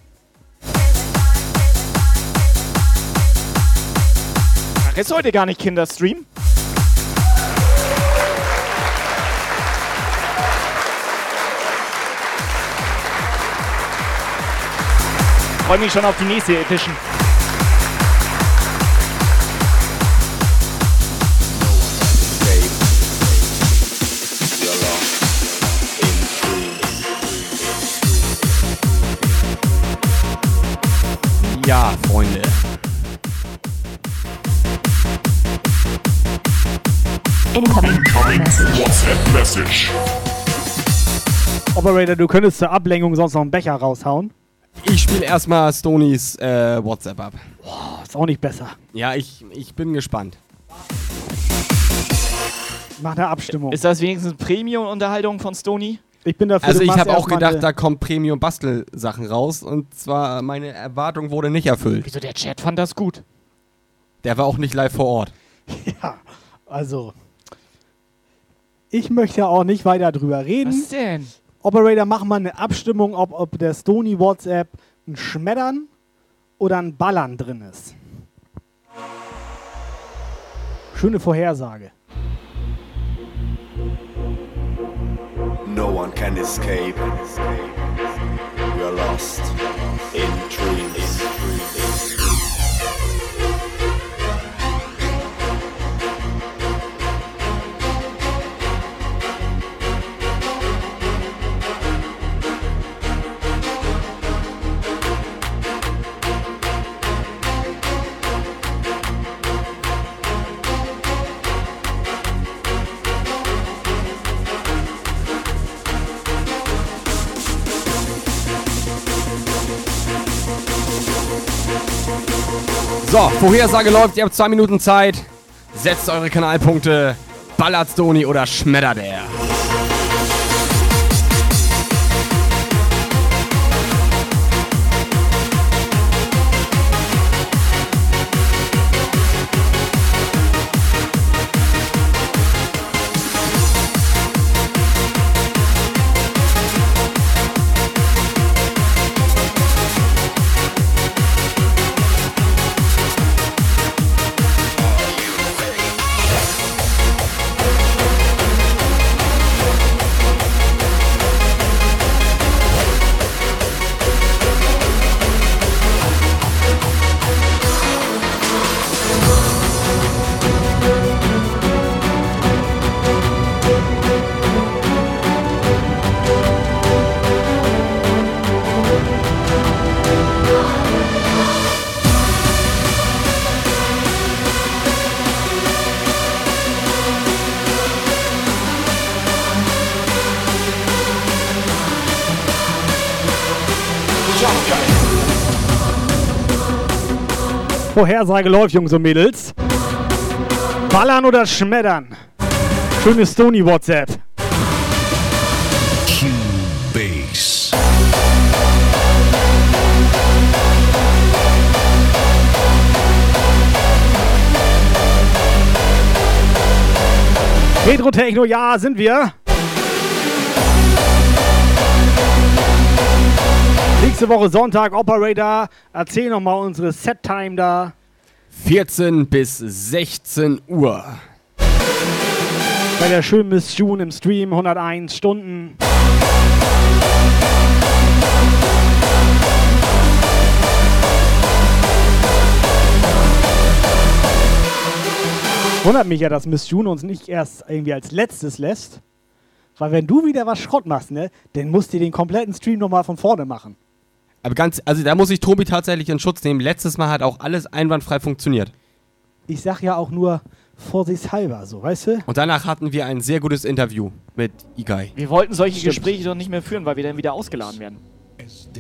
Ach, ist heute gar nicht Kinderstream. Freue mich schon auf die nächste Edition. Ja, Freunde. Incoming WhatsApp Message. Operator, du könntest zur Ablenkung sonst noch einen Becher raushauen. Ich spiele erstmal Stonys äh, WhatsApp ab. Boah, ist auch nicht besser. Ja, ich, ich bin gespannt. Mach eine Abstimmung. Ist das wenigstens Premium-Unterhaltung von Stony? Ich bin dafür. Also ich habe auch gedacht, da kommt Premium-Bastel-Sachen raus und zwar meine Erwartung wurde nicht erfüllt. Wieso der Chat fand das gut? Der war auch nicht live vor Ort. Ja, also. Ich möchte auch nicht weiter drüber reden. Was denn? Operator, mach mal eine Abstimmung, ob, ob der Stony WhatsApp ein Schmettern oder ein Ballern drin ist. Schöne Vorhersage. No one can escape. We are lost in dreams. So, Vorhersage läuft, ihr habt zwei Minuten Zeit. Setzt eure Kanalpunkte. Ballert Stony oder schmettert er? Vorhersage läuft, Jungs und Mädels. Ballern oder schmettern? Schönes Stony WhatsApp. Bass. Retro-Techno, ja, sind wir. Nächste Woche Sonntag, Operator. Erzähl nochmal unsere Set-Time da. 14 bis 16 Uhr. Bei der schönen Miss June im Stream, 101 Stunden. Wundert mich ja, dass Miss June uns nicht erst irgendwie als letztes lässt. Weil wenn du wieder was Schrott machst, ne, dann musst du den kompletten Stream nochmal von vorne machen. Aber ganz, also da muss ich Tobi tatsächlich in Schutz nehmen. Letztes Mal hat auch alles einwandfrei funktioniert. Ich sag ja auch nur vorsichtshalber, so, weißt du? Und danach hatten wir ein sehr gutes Interview mit Igai. Wir wollten solche Stimmt. Gespräche doch nicht mehr führen, weil wir dann wieder ausgeladen werden.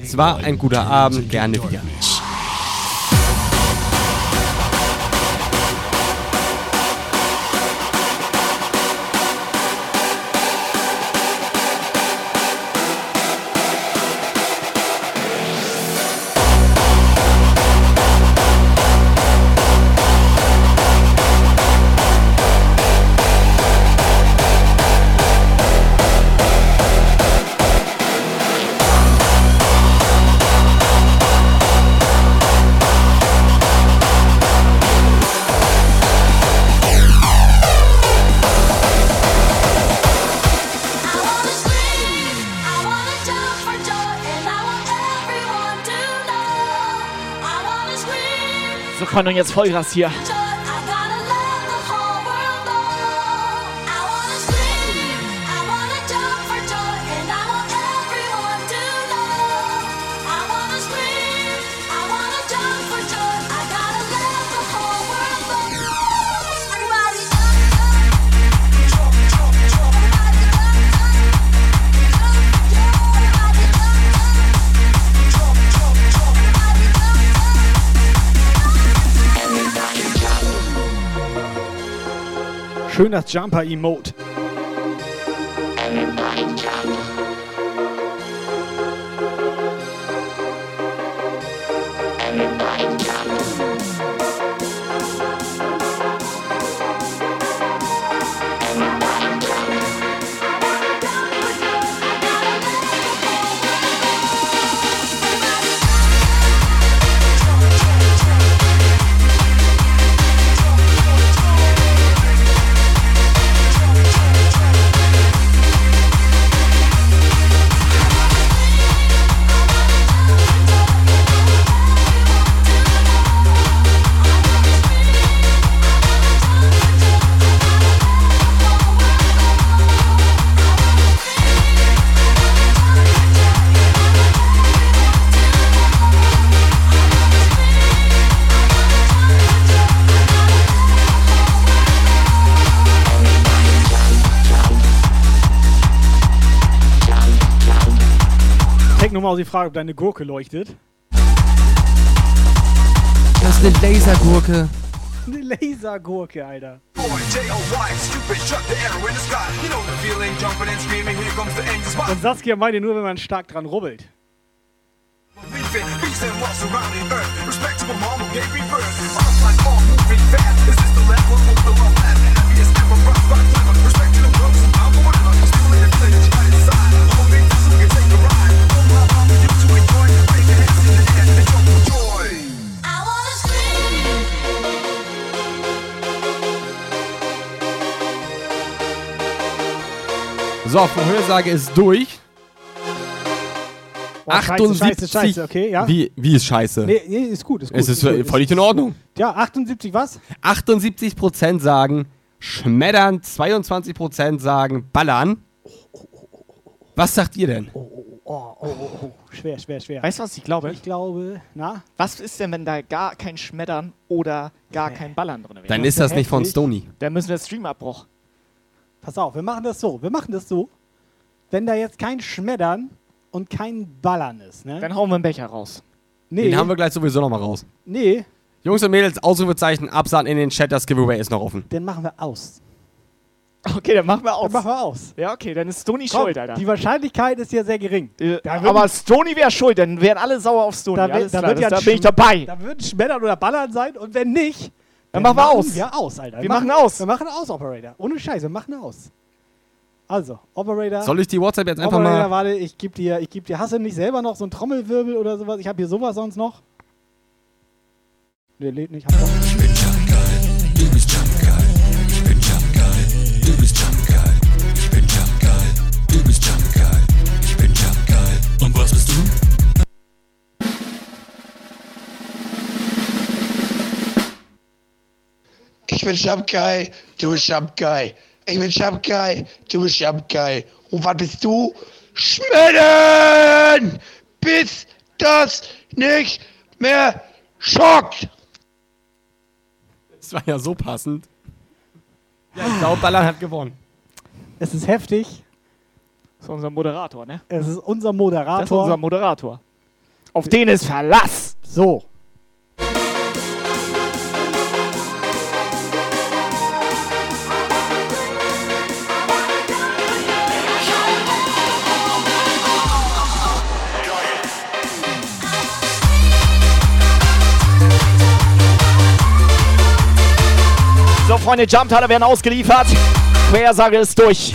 Es war ein guter Abend, gerne wieder. Freunde, und jetzt Vollgas hier. Schön das Jumper-Emote. Technomausi fragt, ob deine Gurke leuchtet. Das ist eine Lasergurke. Eine Lasergurke, Alter. Und Saskia meinte nur, wenn man stark dran rubbelt. So, Vorhersage ist durch. Boah, scheiße, 78. scheiße, scheiße, okay, ja. Wie, wie ist scheiße? Nee, nee, ist gut, ist gut. es ist gut, völlig in Ordnung. Ja, 78 was? 78% sagen schmettern, 22% sagen ballern. Was sagt ihr denn? Oh, oh, oh, oh. Schwer, schwer, schwer. Weißt du, was ich glaube? Ich glaube, na? Was ist denn, wenn da gar kein Schmettern oder gar kein Ballern drin wäre? Dann ist das nicht von Stony. Dann müssen wir Streamabbruch. Pass auf, wir machen das so. Wir machen das so. Wenn da jetzt kein Schmettern und kein Ballern ist, ne? Dann hauen wir einen Becher raus. Nee, Den haben wir gleich sowieso nochmal raus. nee. Jungs und Mädels, Ausrufezeichen, Absahn in den Chat, das Giveaway ist noch offen. Den machen wir aus. Okay, dann machen wir aus. Den machen wir aus. Ja, okay, dann ist Stony Komm, schuld, Alter. Die Wahrscheinlichkeit ist ja sehr gering. Äh, aber würden- Stony wäre schuld, dann wären alle sauer auf Stony. da, wird- Alles da, klar, wird ja da bin ich dabei. Da wird Schmettern oder Ballern sein und wenn nicht, Dann machen wir aus. Wir aus, Alter. Wir machen aus. Wir machen aus, Operator. Ohne Scheiß, wir machen aus. Also, Operator. Soll ich die WhatsApp jetzt einfach Operator, mal. warte, ich geb dir, ich geb dir, hast du nicht selber noch so einen Trommelwirbel oder sowas? Ich habe hier sowas sonst noch. Der lädt nicht. Hab doch. Ich bin Jumpgeil, du bist Jumpgeil. Ich bin Jumpgeil, du bist Jumpgeil. Und was bist du? Schmidden! Bis das nicht mehr schockt! Das war ja so passend. Ja, ich glaube, Ballern hat gewonnen. Es ist heftig. Das ist unser Moderator, ne? Es ist unser Moderator. Das ist unser Moderator. Auf den ist Verlass. So. Freunde, Jumptaler werden ausgeliefert. Quersage ist durch.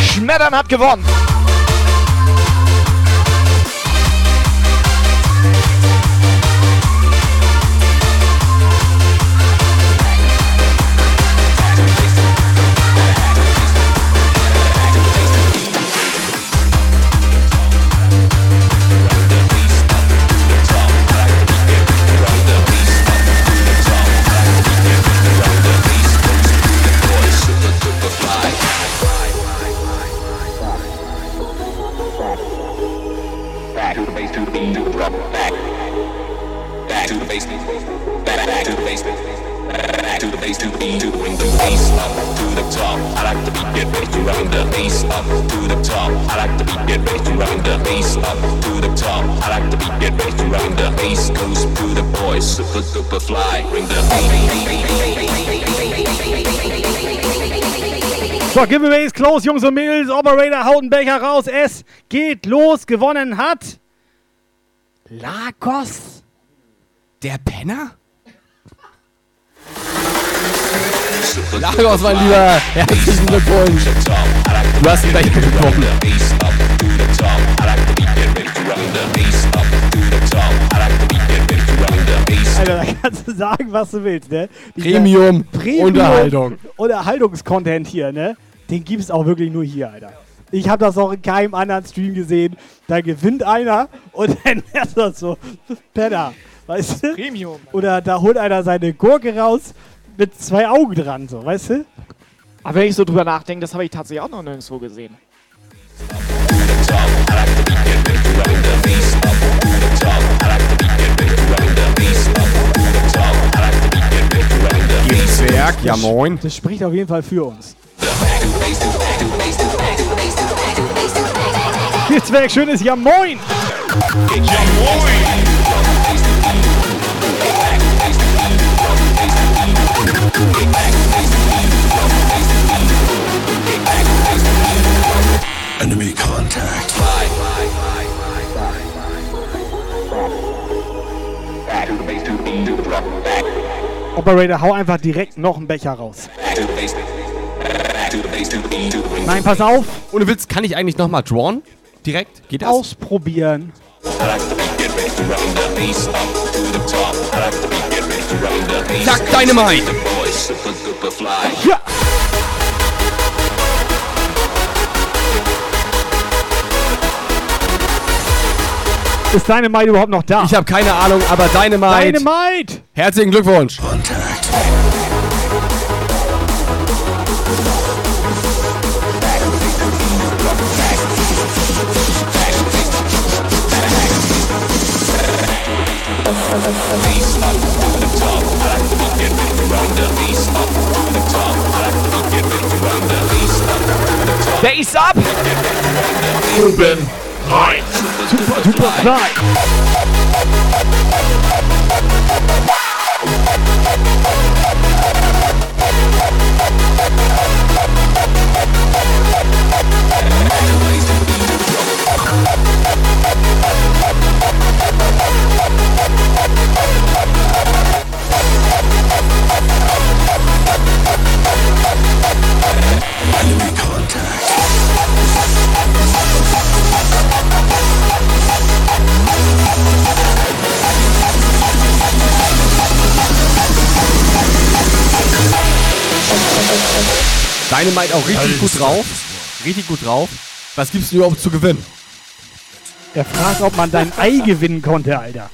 Schmettern hat gewonnen. Bass goes to the boys, super super fly. Bring the So, Giveaway ist close, Jungs und Mädels. Operator haut einen Becher raus. Es geht los. Gewonnen hat Lagos. Der Penner? Lagos, mein Lieber. Herzlichen Glückwunsch. Du hast ihn gleich bekommen. Alter, da kannst du sagen, was du willst, ne? Dieser Premium Unterhaltung. Unterhaltungscontent hier, ne? Den gibt's auch wirklich nur hier, Alter. Ich habe das auch in keinem anderen Stream gesehen. Da gewinnt einer und dann ist das so, Penner, weißt du? Premium. Oder da holt einer seine Gurke raus mit zwei Augen dran, so, weißt du? Aber wenn ich so drüber nachdenke, das habe ich tatsächlich auch noch nirgendwo gesehen. Zwerg, ja moin. Das spricht auf jeden Fall für uns. Gitzwerk, schönes Ja Moin! Enemy contact. Back to the base, to the beat, to the back. Operator, hau einfach direkt noch einen Becher raus. Nein, pass auf. Ohne Witz, kann ich eigentlich nochmal drawn? Direkt? Geht das? Ausprobieren. Sag Dynamite! Ja! Ist deine Maid überhaupt noch da? Ich habe keine Ahnung, aber Dynamite. Dynamite! Herzlichen Glückwunsch. Base up! Super Tupac, Here we go. Dynamite auch richtig gut drauf. Richtig gut drauf. Was gibt's denn überhaupt zu gewinnen? Er fragt, ob man dein Ei gewinnen konnte, Alter.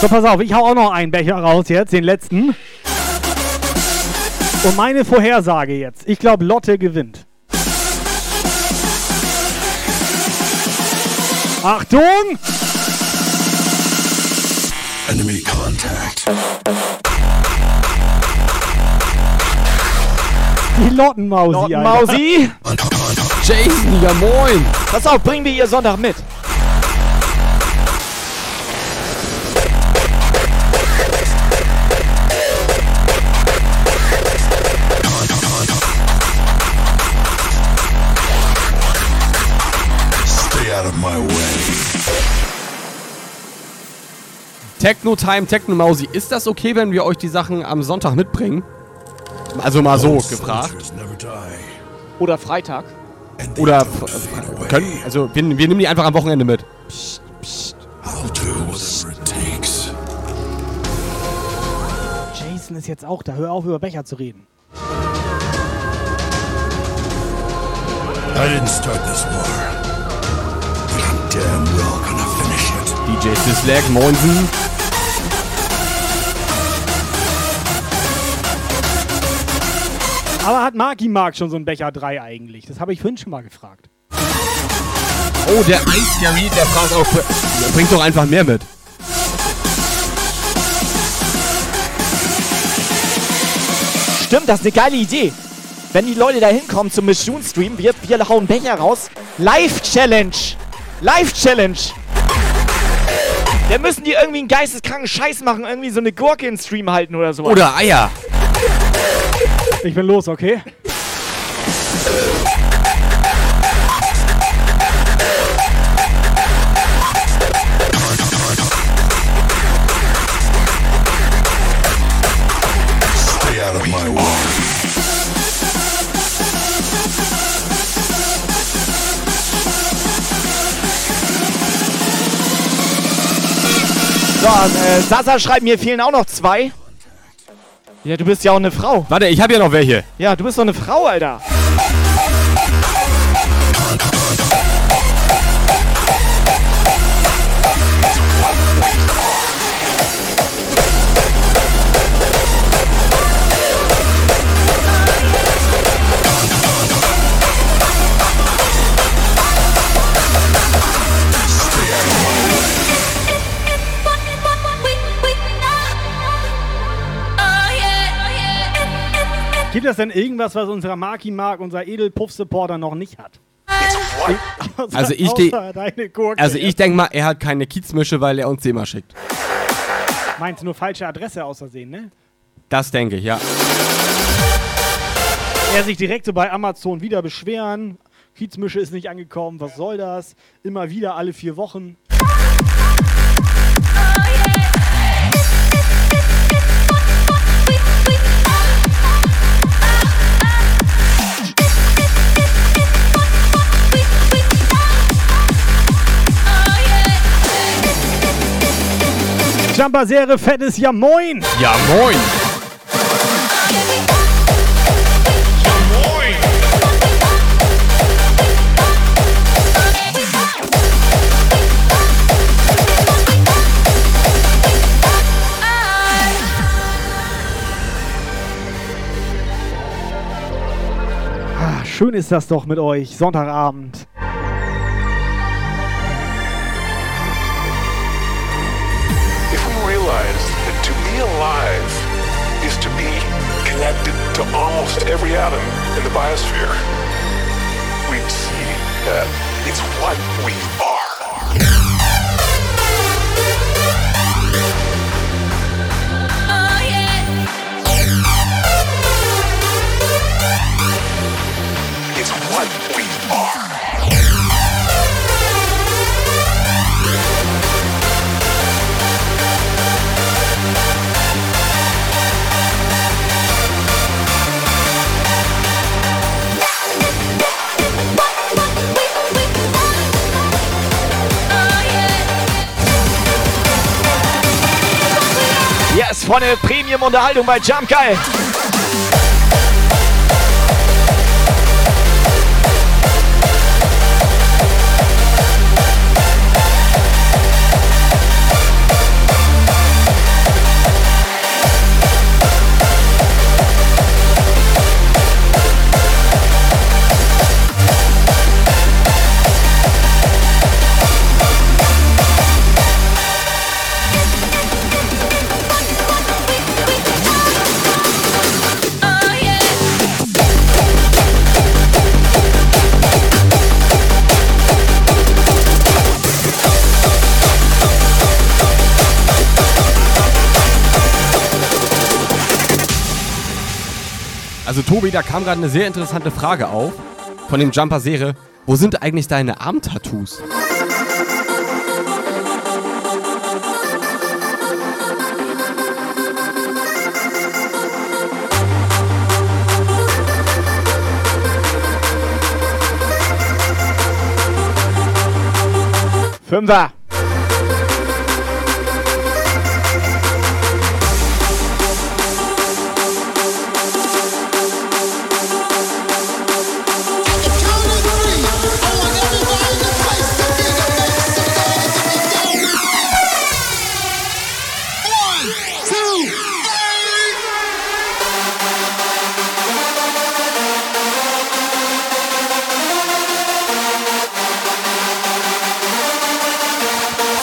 So, pass auf, ich hau auch noch einen Becher raus jetzt, den letzten. Und meine Vorhersage jetzt. Ich glaube, Lotte gewinnt. Achtung! Enemy contact. Die Lottenmausi, Lottenmausi. Jason, ja moin. Pass auf, bringen wir ihr Sonntag mit. Techno Time, Techno Mausi. Ist das okay, wenn wir euch die Sachen am Sonntag mitbringen? Also mal so gefragt. Oder Freitag. Oder können, also wir, wir nehmen die einfach am Wochenende mit. It takes. Jason ist jetzt auch da. Hör auf, über Becher zu reden. I didn't start this war. But I'm damn well gonna finish it. DJ Sislak, Moinsen. Aber hat Marky Mark schon so einen Becher 3 eigentlich? Das habe ich vorhin schon mal gefragt. Oh, der Ice Gary, der fragt auch. Der bringt doch einfach mehr mit. Stimmt, das ist eine geile Idee. Wenn die Leute da hinkommen zum Mission Stream, wir, wir hauen Becher raus. Live Challenge. Live Challenge. Da müssen die irgendwie einen geisteskranken Scheiß machen, irgendwie so eine Gurke in den Stream halten oder so. Oder Eier. Ich bin los, okay? Äh, Sasa schreibt, mir fehlen auch noch zwei. Ja, du bist ja auch eine Frau. Warte, ich habe ja noch welche. Ja, du bist doch eine Frau, Alter. Gibt es denn irgendwas, was unser Marky Mark, unser Edelpuff-Supporter noch nicht hat? Außer- Also ich, also ich denke mal, er hat keine Kiezmische, weil er uns die immer schickt. Meinst du nur falsche Adresse aus Versehen, ne? Das denke ich, ja. Er sich direkt so bei Amazon wieder beschweren. Kiezmische ist nicht angekommen, was soll das? Immer wieder alle vier Wochen. Jumper Serie fettes Ja Moin! Ja moin! Ah, schön ist das doch mit euch, Sonntagabend. Connected to almost every atom in the biosphere, we'd see that it's what we are. Oh, it's what we are. Freunde. Premium-Unterhaltung bei Jump Geil. Also Tobi, da kam gerade eine sehr interessante Frage auf von dem Jumper Serie. Wo sind eigentlich deine Armtattoos? Fünfer.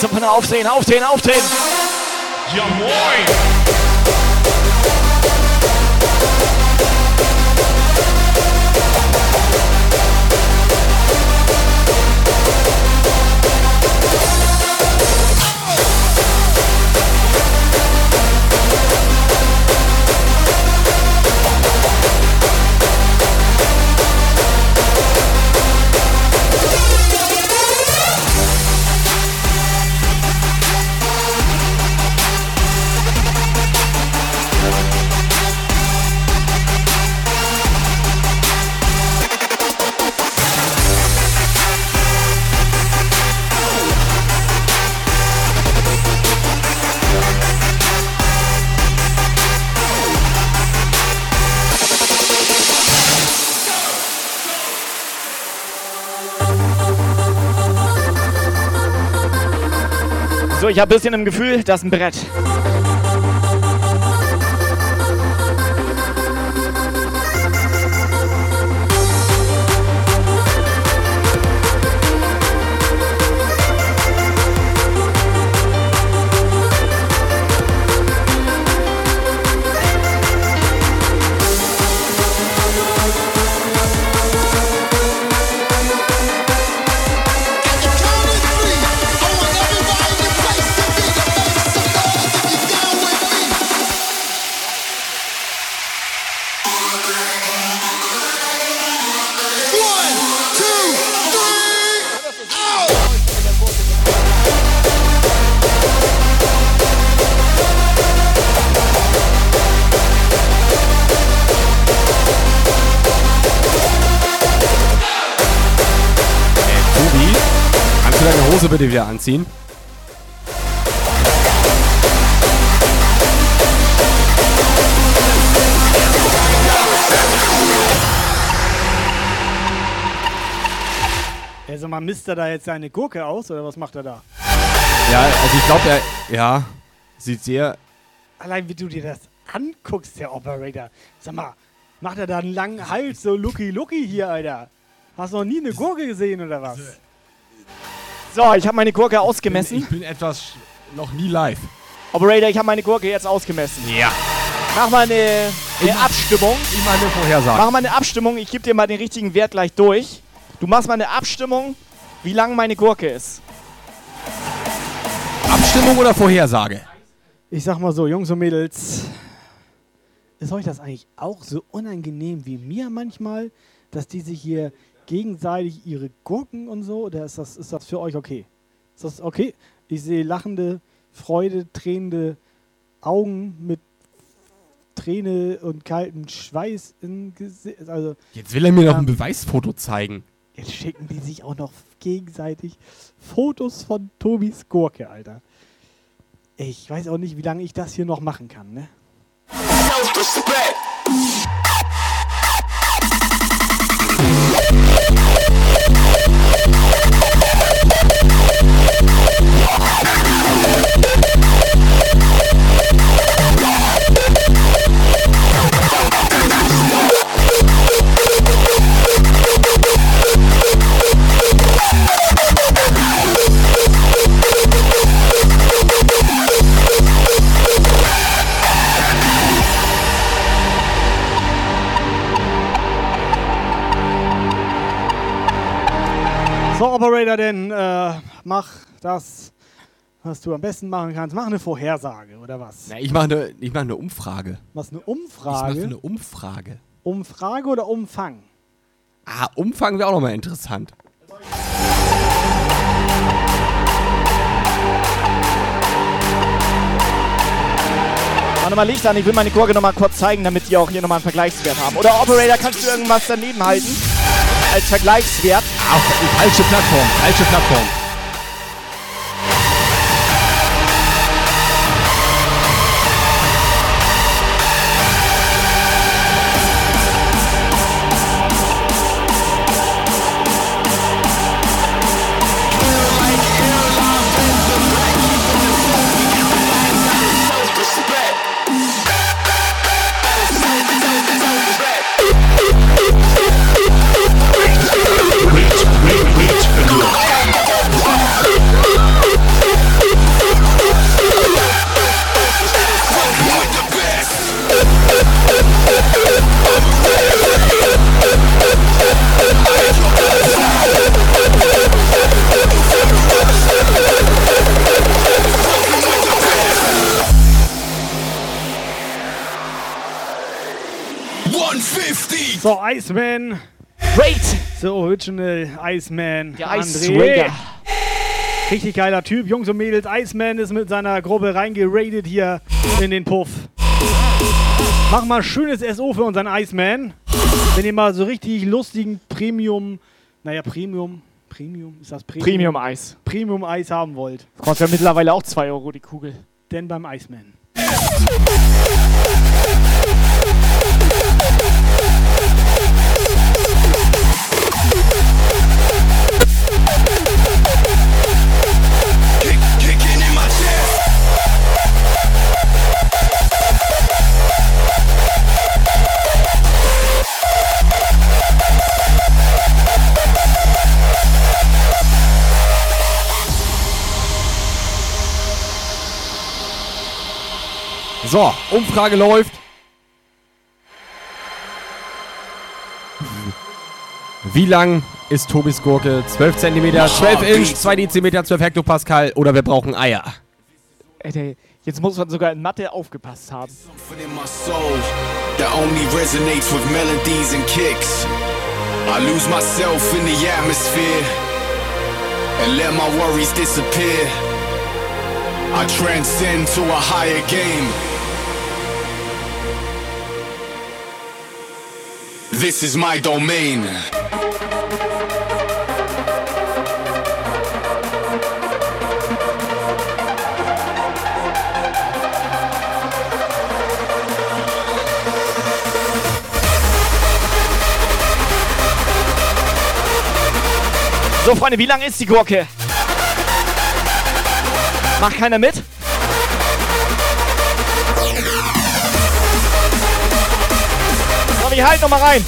Zum Penner aufdrehen, aufdrehen, aufdrehen. Ja moin! So, ich habe ein bisschen im Gefühl, das ist ein Brett. Bitte wieder anziehen? Sag mal, misst er da jetzt seine Gurke aus oder was macht er da? Ja, also ich glaube, er, ja, sieht sehr, Allein wie du dir das anguckst, der Operator. Sag mal, macht er da einen langen Hals, so Lucky Lucky hier, Alter? Hast du noch nie eine Gurke gesehen oder was? So, ich habe meine Gurke ausgemessen. ich bin etwas sch- noch nie live. Operator, ich habe meine Gurke jetzt ausgemessen. Ja. Mach mal eine, eine Abstimmung. Ich meine Vorhersage. Mach mal eine Abstimmung. Ich gebe dir mal den richtigen Wert gleich durch. Du machst mal eine Abstimmung, wie lang meine Gurke ist. Abstimmung oder Vorhersage? Ich sag mal so, Jungs und Mädels, ist euch das eigentlich auch so unangenehm wie mir manchmal, dass die sich hier gegenseitig ihre Gurken und so, oder ist das, ist das für euch okay? Ist das okay? Ich sehe lachende, Freude, tränende Augen mit Träne und kaltem Schweiß im Gesicht. Also, Jetzt will er mir noch ein ähm, Beweisfoto zeigen. Jetzt schicken die sich auch noch gegenseitig Fotos von Tobis Gurke, Alter. Ich weiß auch nicht, wie lange ich das hier noch machen kann, ne? Self-respect. Operator, denn äh, mach das, was du am besten machen kannst. Mach eine Vorhersage, oder was? Na, ich mache eine ich mach ne Umfrage. Was, eine Ich Umfrage? mache eine Umfrage. Umfrage oder Umfang? Ah, Umfang wäre auch nochmal interessant. Warte mal Licht an, ich will meine Gurke nochmal kurz zeigen, damit die auch hier nochmal einen Vergleichswert haben. Oder Operator, kannst du irgendwas daneben halten? Als Vergleichswert? Ach, falsche Plattform, falsche Plattform. Iceman. Great. The Original Iceman. Der Ice. Raider. Richtig geiler Typ. Jungs und Mädels, Iceman ist mit seiner Gruppe reingeradet hier in den Puff. Mach mal schönes SO für unseren Iceman. Wenn ihr mal so richtig lustigen Premium, naja, Premium, Premium, ist das Premium? Premium-Eis. Premium-Eis haben wollt. Kostet ja mittlerweile auch 2 Euro die Kugel. Denn beim Iceman. So, Umfrage läuft. Wie lang ist Tobis Gurke? 12 cm, 12 Inch, 2 Dezimeter, 12 Hektopascal oder wir brauchen Eier? Ey, jetzt muss man sogar in Mathe aufgepasst haben. I lose myself in the atmosphere and let my worries disappear. I transcend to a higher game. This is my domain. So, Freunde, wie lang ist die Gurke? Macht keiner mit? Ich halt noch mal rein.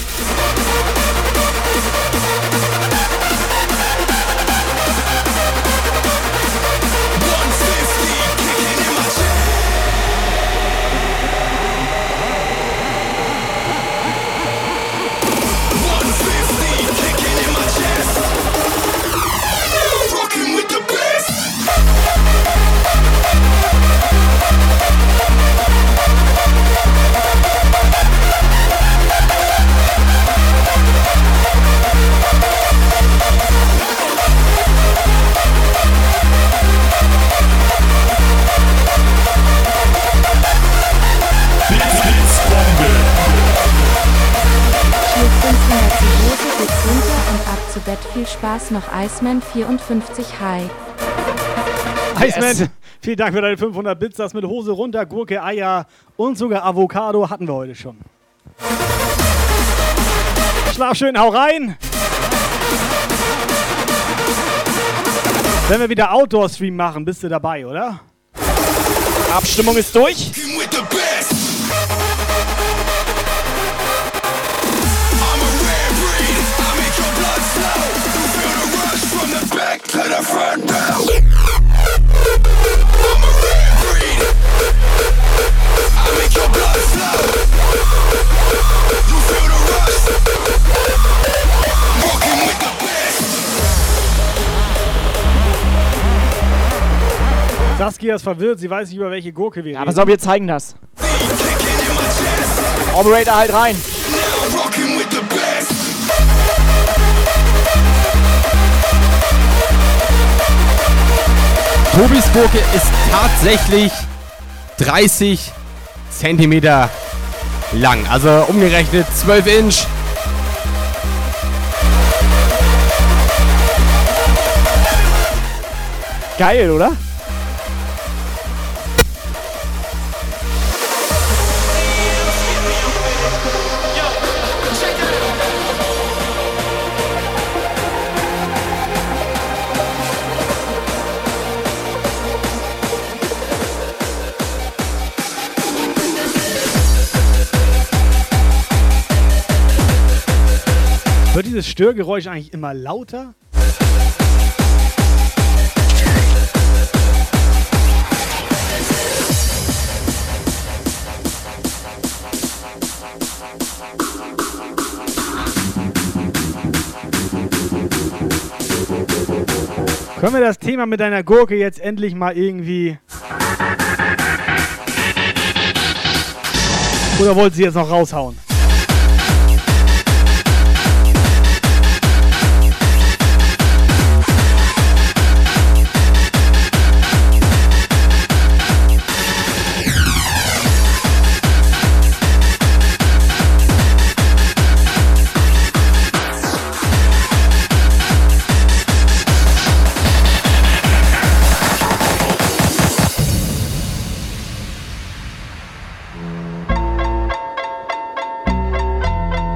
Spaß noch Iceman 54 High. Iceman, Vielen Dank für deine 500 Bits. Das mit Hose runter, Gurke, Eier und sogar Avocado hatten wir heute schon. Schlaf schön, hau rein. Wenn wir wieder Outdoor-Stream machen, bist du dabei, oder? Abstimmung ist durch. Back to the front Saskia ist verwirrt, sie weiß nicht, über welche Gurke wir Ja, reden. pass auf, wir zeigen das. Operator halt rein. Tobis Gurke ist tatsächlich 30 Zentimeter lang. Also umgerechnet 12 Inch. Geil, oder? Störgeräusch eigentlich immer lauter? Können wir das Thema mit deiner Gurke jetzt endlich mal irgendwie. Oder wollt sie jetzt noch raushauen?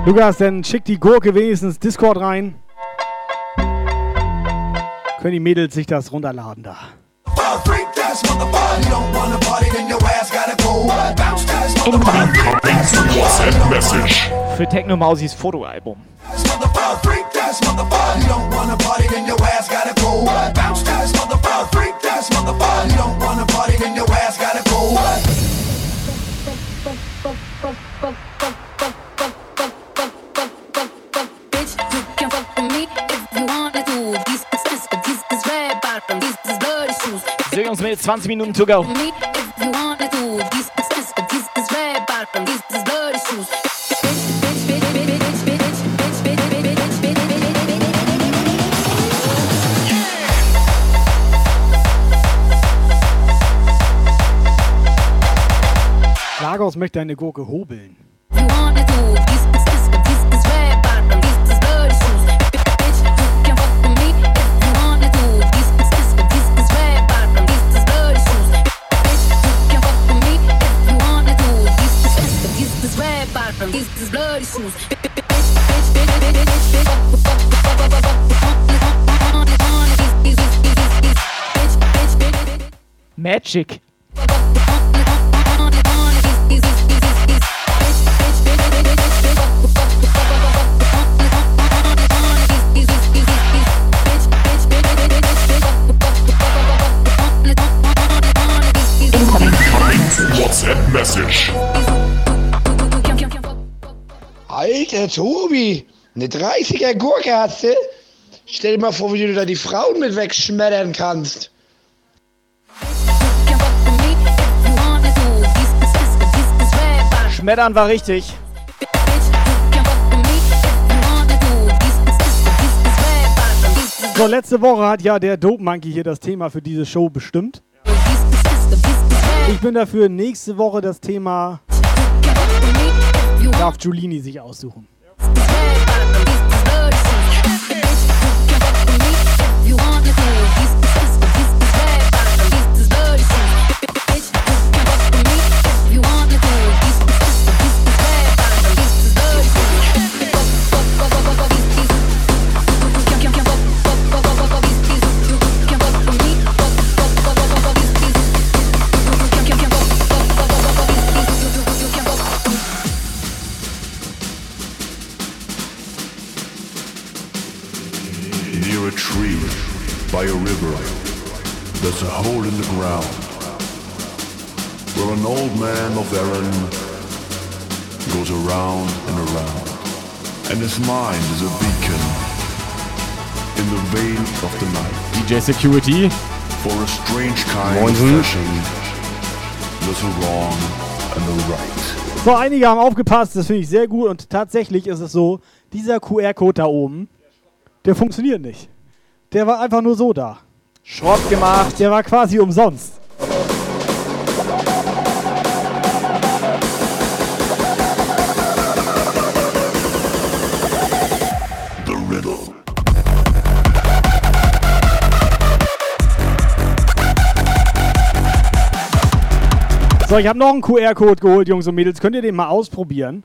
Lukas, dann schick die Gurke wenigstens Discord rein. Können die Mädels sich das runterladen da. Für Techno Mausis Fotoalbum. Jungs mit 20 Minuten to go. Lagos möchte eine Gurke hobeln. You wanna do fuck, Magic. WhatsApp Message. Alter Tobi, eine 30er Gurke hast du? Stell dir mal vor, wie du da die Frauen mit wegschmettern kannst. Schmettern war richtig. So, letzte Woche hat ja der Dope Monkey hier das Thema für diese Show bestimmt. Ich bin dafür, nächste Woche das Thema darf Giulini sich aussuchen. River, there's a hole in the ground where an old man of Erin goes around and around, and his mind is a beacon in the vein of the night. DJ Security. For a strange kind Moinsen. of fashion, there's a wrong and a right. So, einige haben aufgepasst, das finde ich sehr gut. Und tatsächlich ist es so, dieser QR-Code da oben, der funktioniert nicht. Der war einfach nur so da. Schrott gemacht. Der war quasi umsonst. So, ich habe noch einen QR-Code geholt, Jungs und Mädels. Könnt ihr den mal ausprobieren?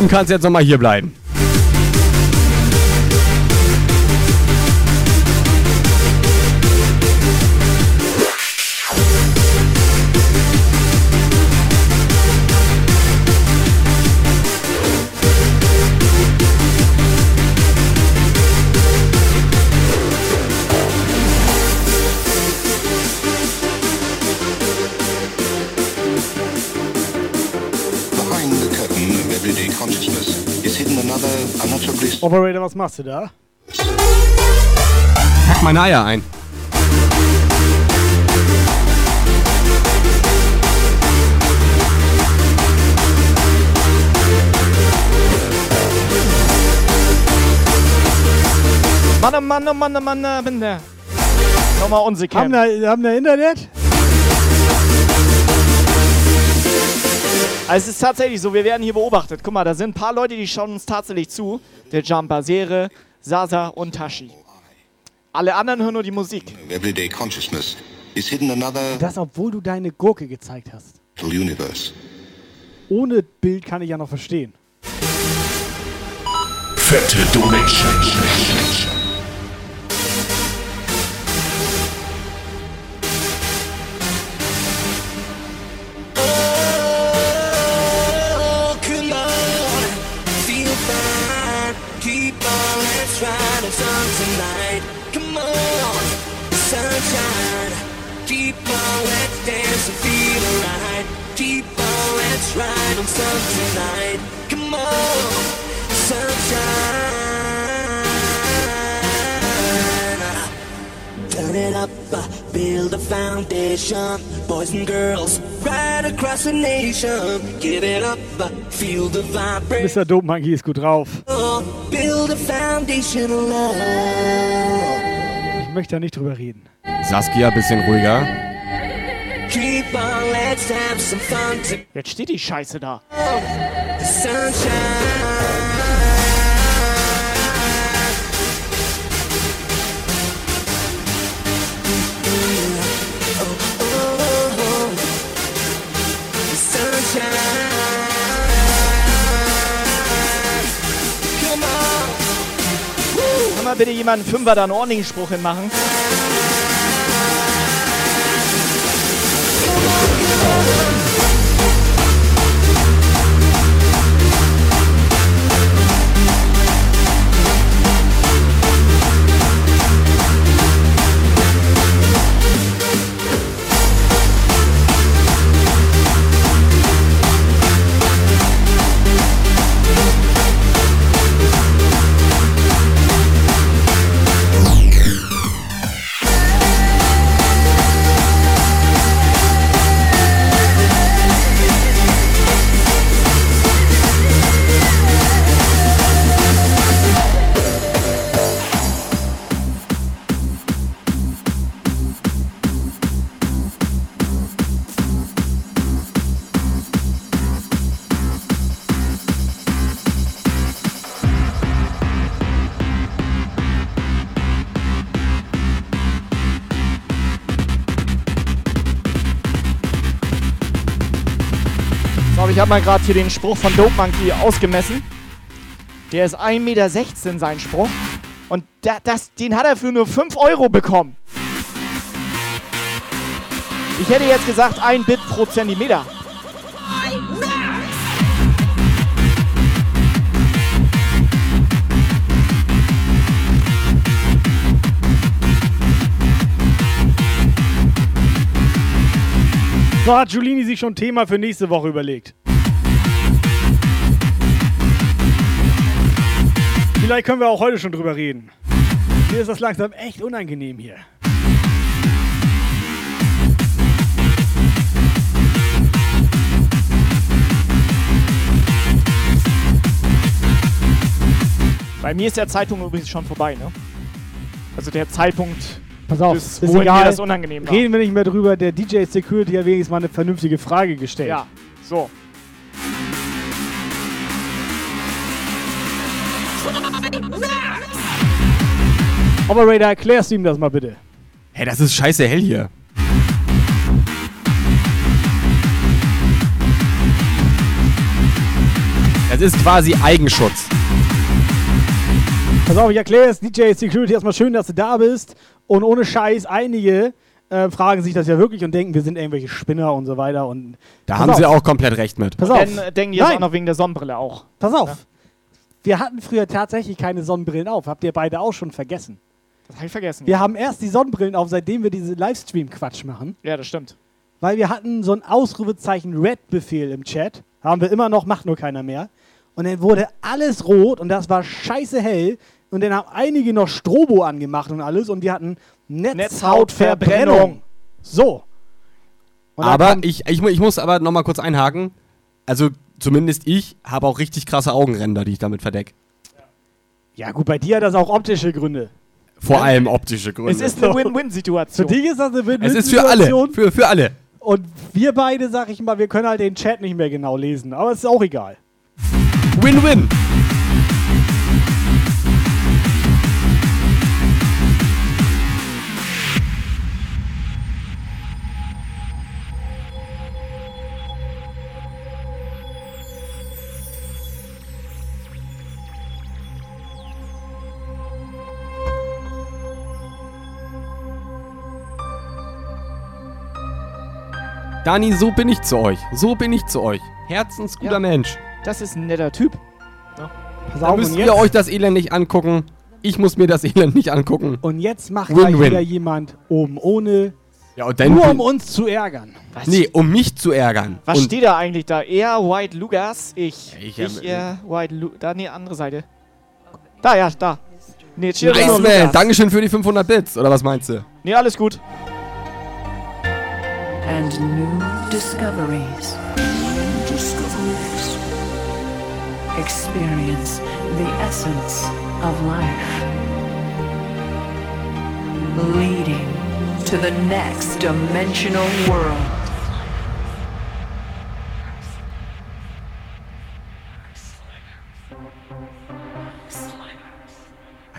Minuten kannst jetzt nochmal hier bleiben. Machst du da? Pack meine Eier ein. Mann, oh Mann, oh Mann, oh Mann, oh Mann. Nochmal unsicher. Haben da, haben da Internet? Also es ist tatsächlich so, wir werden hier beobachtet. Guck mal, da sind ein paar Leute, die schauen uns tatsächlich zu. Der Jumper, Sere, Sasa und Tashi. Alle anderen hören nur die Musik. everyday consciousness is hidden another Das, obwohl du deine Gurke gezeigt hast. universe. Ohne Bild kann ich ja noch verstehen. Fette Donation. Light und Sun tonight. Come on, sunshine. Turn it up, uh, build a foundation. Boys and girls, right across the nation. Give it up, uh, feel the vibration. Mr. Dope Monkey ist gut drauf. Build a foundation of love. Ich möchte da nicht drüber reden. Saskia, bisschen ruhiger. Jetzt steht die Scheiße da. Kann mal bitte jemand einen Fünfer da einen ordentlichen Spruch hinmachen? Mal gerade hier den Spruch von Dope Monkey ausgemessen. Der ist 1,16 Meter sein Spruch. Und da, das, den hat er für nur 5 Euro bekommen. Ich hätte jetzt gesagt, ein Bit pro Zentimeter. So hat Giulini sich schon Thema für nächste Woche überlegt. Vielleicht können wir auch heute schon drüber reden. Mir ist das langsam echt unangenehm hier. Bei mir ist der Zeitpunkt übrigens schon vorbei, ne? Also der Zeitpunkt, Pass auf, ist wohin egal. das unangenehm war. Reden wir nicht mehr drüber. Der DJ Security hat wenigstens mal eine vernünftige Frage gestellt. Ja, so. Operator, erklärst du ihm das mal bitte. Hey, das ist scheiße hell hier. Das ist quasi Eigenschutz. Pass auf, ich erkläre es. DJ Security, erstmal schön, dass du da bist. Und ohne Scheiß, einige äh, fragen sich das ja wirklich und denken, wir sind irgendwelche Spinner und so weiter. Und Da haben auf. sie auch komplett recht mit. Pass Und auf. dann äh, denken die jetzt Nein. auch noch wegen der Sonnenbrille auch. Pass auf. Wir hatten früher tatsächlich keine Sonnenbrillen auf. Habt ihr beide auch schon vergessen? Das habe ich vergessen. Wir haben erst die Sonnenbrillen auf, seitdem wir diese Livestream-Quatsch machen. Ja, das stimmt. Weil wir hatten so ein Ausrufezeichen Red-Befehl im Chat. Haben wir immer noch, macht nur keiner mehr. Und dann wurde alles rot und das war scheiße hell. Und dann haben einige noch Strobo angemacht und alles und wir hatten Netzhautverbrennung. Netzhautverbrennung. So. Und aber ich, ich, ich muss aber nochmal kurz einhaken. Also zumindest ich habe auch richtig krasse Augenränder, die ich damit verdecke. Ja, gut, bei dir hat das auch optische Gründe. Vor Ja. allem optische Gründe. Es ist eine Win-Win-Situation. Für dich ist das eine Es ist für alle. Win-Win-Situation. Für, für alle. Und wir beide, sag ich mal, wir können halt den Chat nicht mehr genau lesen. Aber es ist auch egal. Win-win. Dani, so bin ich zu euch. So bin ich zu euch. Herzensguter Ja. Mensch. Das ist ein netter Typ. Ja. Pass Da auf, müsst ihr euch das Elend nicht angucken. Ich muss mir das Elend nicht angucken. und jetzt macht Win-win. gleich wieder jemand oben ohne Ja, und dann. Nur um uns zu ärgern. Nee, um mich zu ärgern. Was und steht da eigentlich da? Er, White Lugas, ich. Ich Ich, hab- er, White Lu Da, nee, andere Seite. Da, ja, da. Nee, chill Nice, man. Dankeschön für die 500 Bits. Oder was meinst du? Nee, alles gut. And new discoveries. Experience the essence of life, leading to the next dimensional world.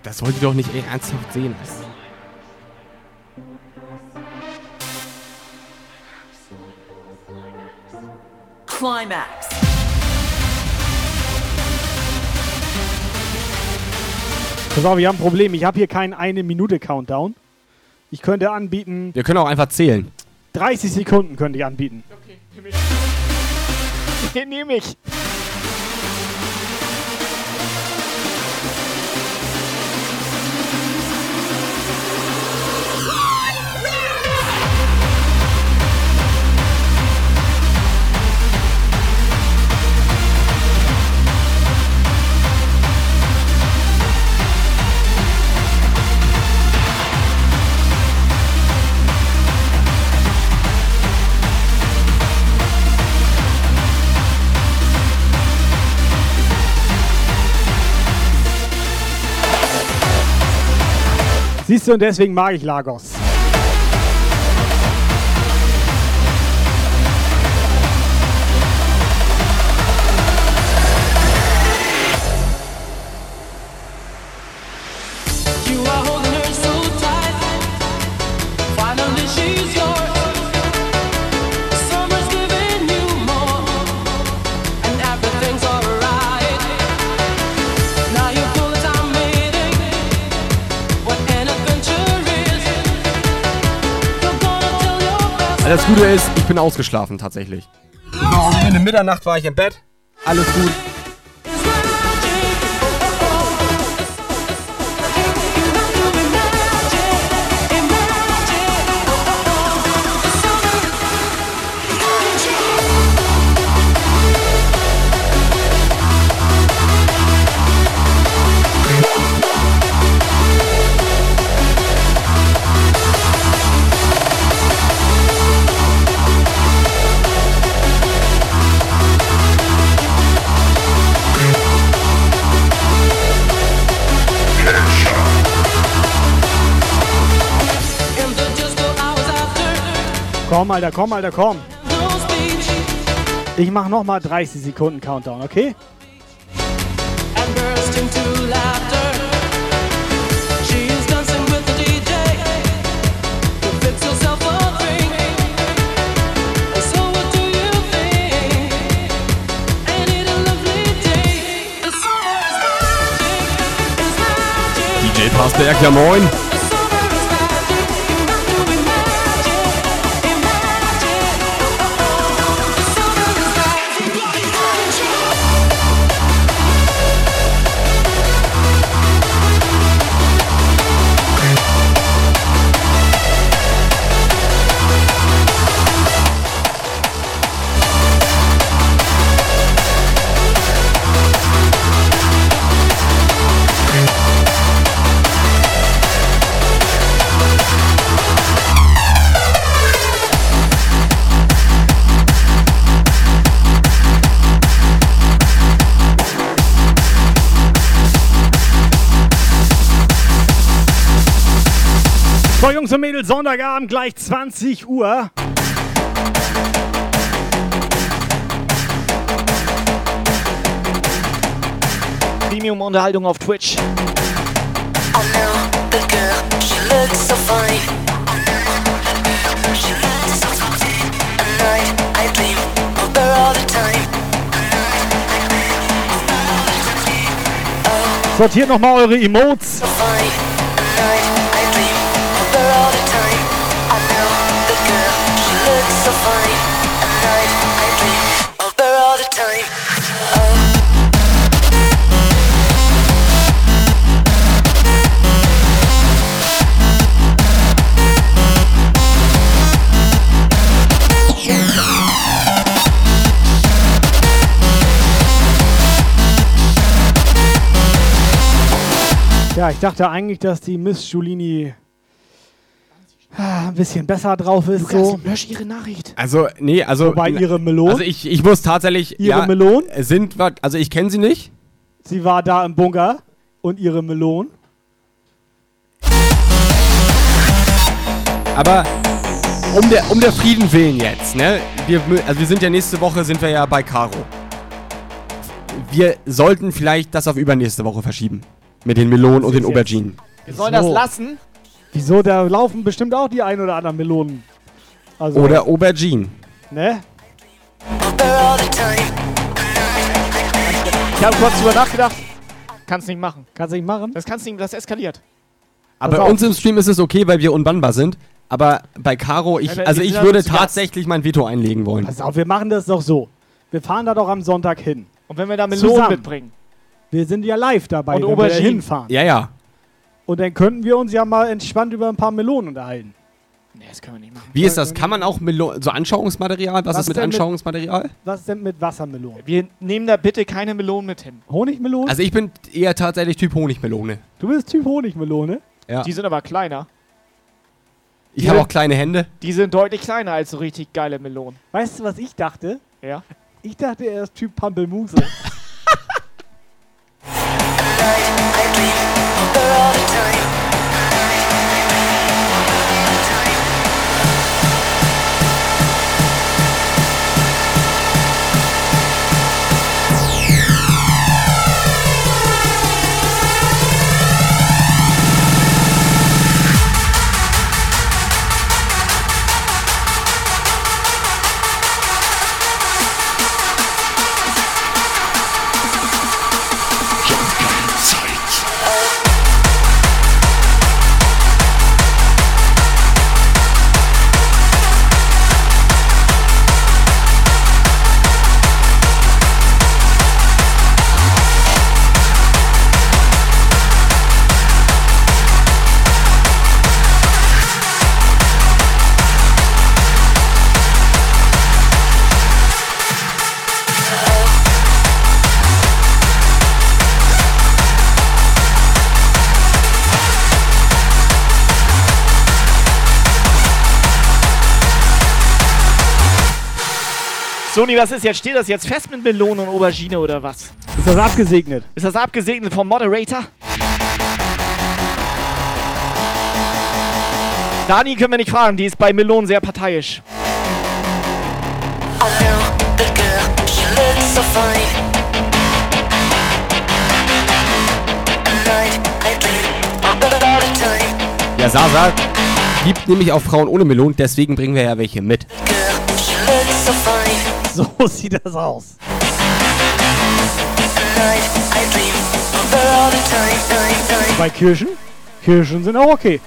Das wollt ihr doch nicht eh ernsthaft sehen. Climax. Pass auf, wir haben ein Problem. Ich habe hier keinen eine Minute Countdown. Ich könnte anbieten, Wir können auch einfach zählen. 30 Sekunden könnte ich anbieten. Nee, nehme ich. Siehst du, und deswegen mag ich Lagos. Das Gute ist, ich bin ausgeschlafen tatsächlich. In der Mitternacht war ich im Bett. Alles gut. Komm, Alter, komm, Alter, komm. Ich mach nochmal 30 Sekunden Countdown, okay? and burst into laughter. Jungs und Mädels, Sonntagabend gleich 20 Uhr. Premium-Unterhaltung auf Twitch. Sortiert nochmal eure Emotes. So Ja, ich dachte eigentlich, dass die Miss Giulini ah, ein bisschen besser drauf ist. Lukas, so. lösch ihre Nachricht. Also, nee, also. Wobei ihre Melonen- Also, ich, ich muss tatsächlich. Ihre ja, Melonen? Sind, also, ich kenne sie nicht. Sie war da im Bunker und ihre Melonen. Aber um der, um der Frieden willen jetzt, ne? Wir, also wir sind ja nächste Woche, sind wir ja bei Caro. Wir sollten vielleicht das auf übernächste Woche verschieben. Mit den Melonen und den Auberginen. Wir sollen das lassen. Wieso? Da laufen bestimmt auch die ein oder anderen Melonen. Also, Oder Auberginen. Ne? Ich habe kurz drüber nachgedacht. Kannst nicht machen. Kannst nicht machen? Das kannst nicht, das eskaliert. Aber bei uns im Stream ist es okay, weil wir unbannbar sind. Aber bei Caro, ich, Ja, also ich würde tatsächlich mein Veto einlegen wollen. Pass auf, wir machen das doch so. Wir fahren da doch am Sonntag hin. Und wenn wir da Melonen Zusammen. mitbringen. Wir sind ja live dabei, Und wenn wir da hinfahren. Ja, ja. Und dann könnten wir uns ja mal entspannt über ein paar Melonen unterhalten. Nee, das können wir nicht machen. Wie ist das? Kann man auch Melo so Anschauungsmaterial? Was, Was ist mit denn mit- Anschauungsmaterial? Was ist denn mit Wassermelonen? Wir nehmen da bitte keine Melonen mit hin. Honigmelonen? Also ich bin eher tatsächlich Typ Honigmelone. du bist Typ Honigmelone? Ja. Die sind aber kleiner. Ich habe auch kleine Hände. Die sind deutlich kleiner als so richtig geile Melonen. Weißt du, was ich dachte? Ja. Ich dachte, er ist Typ Pampelmuse. night I dream of the other time Sony, was ist jetzt? Steht das jetzt fest mit Melonen und Aubergine oder was? Ist das abgesegnet? Ist das abgesegnet vom Moderator? Dani können wir nicht fragen, die ist bei Melonen sehr parteiisch. Ja, Sasa gibt nämlich auch Frauen ohne Melonen, deswegen bringen wir ja welche mit. So sieht das aus. Bei Kirschen? Kirschen sind auch okay.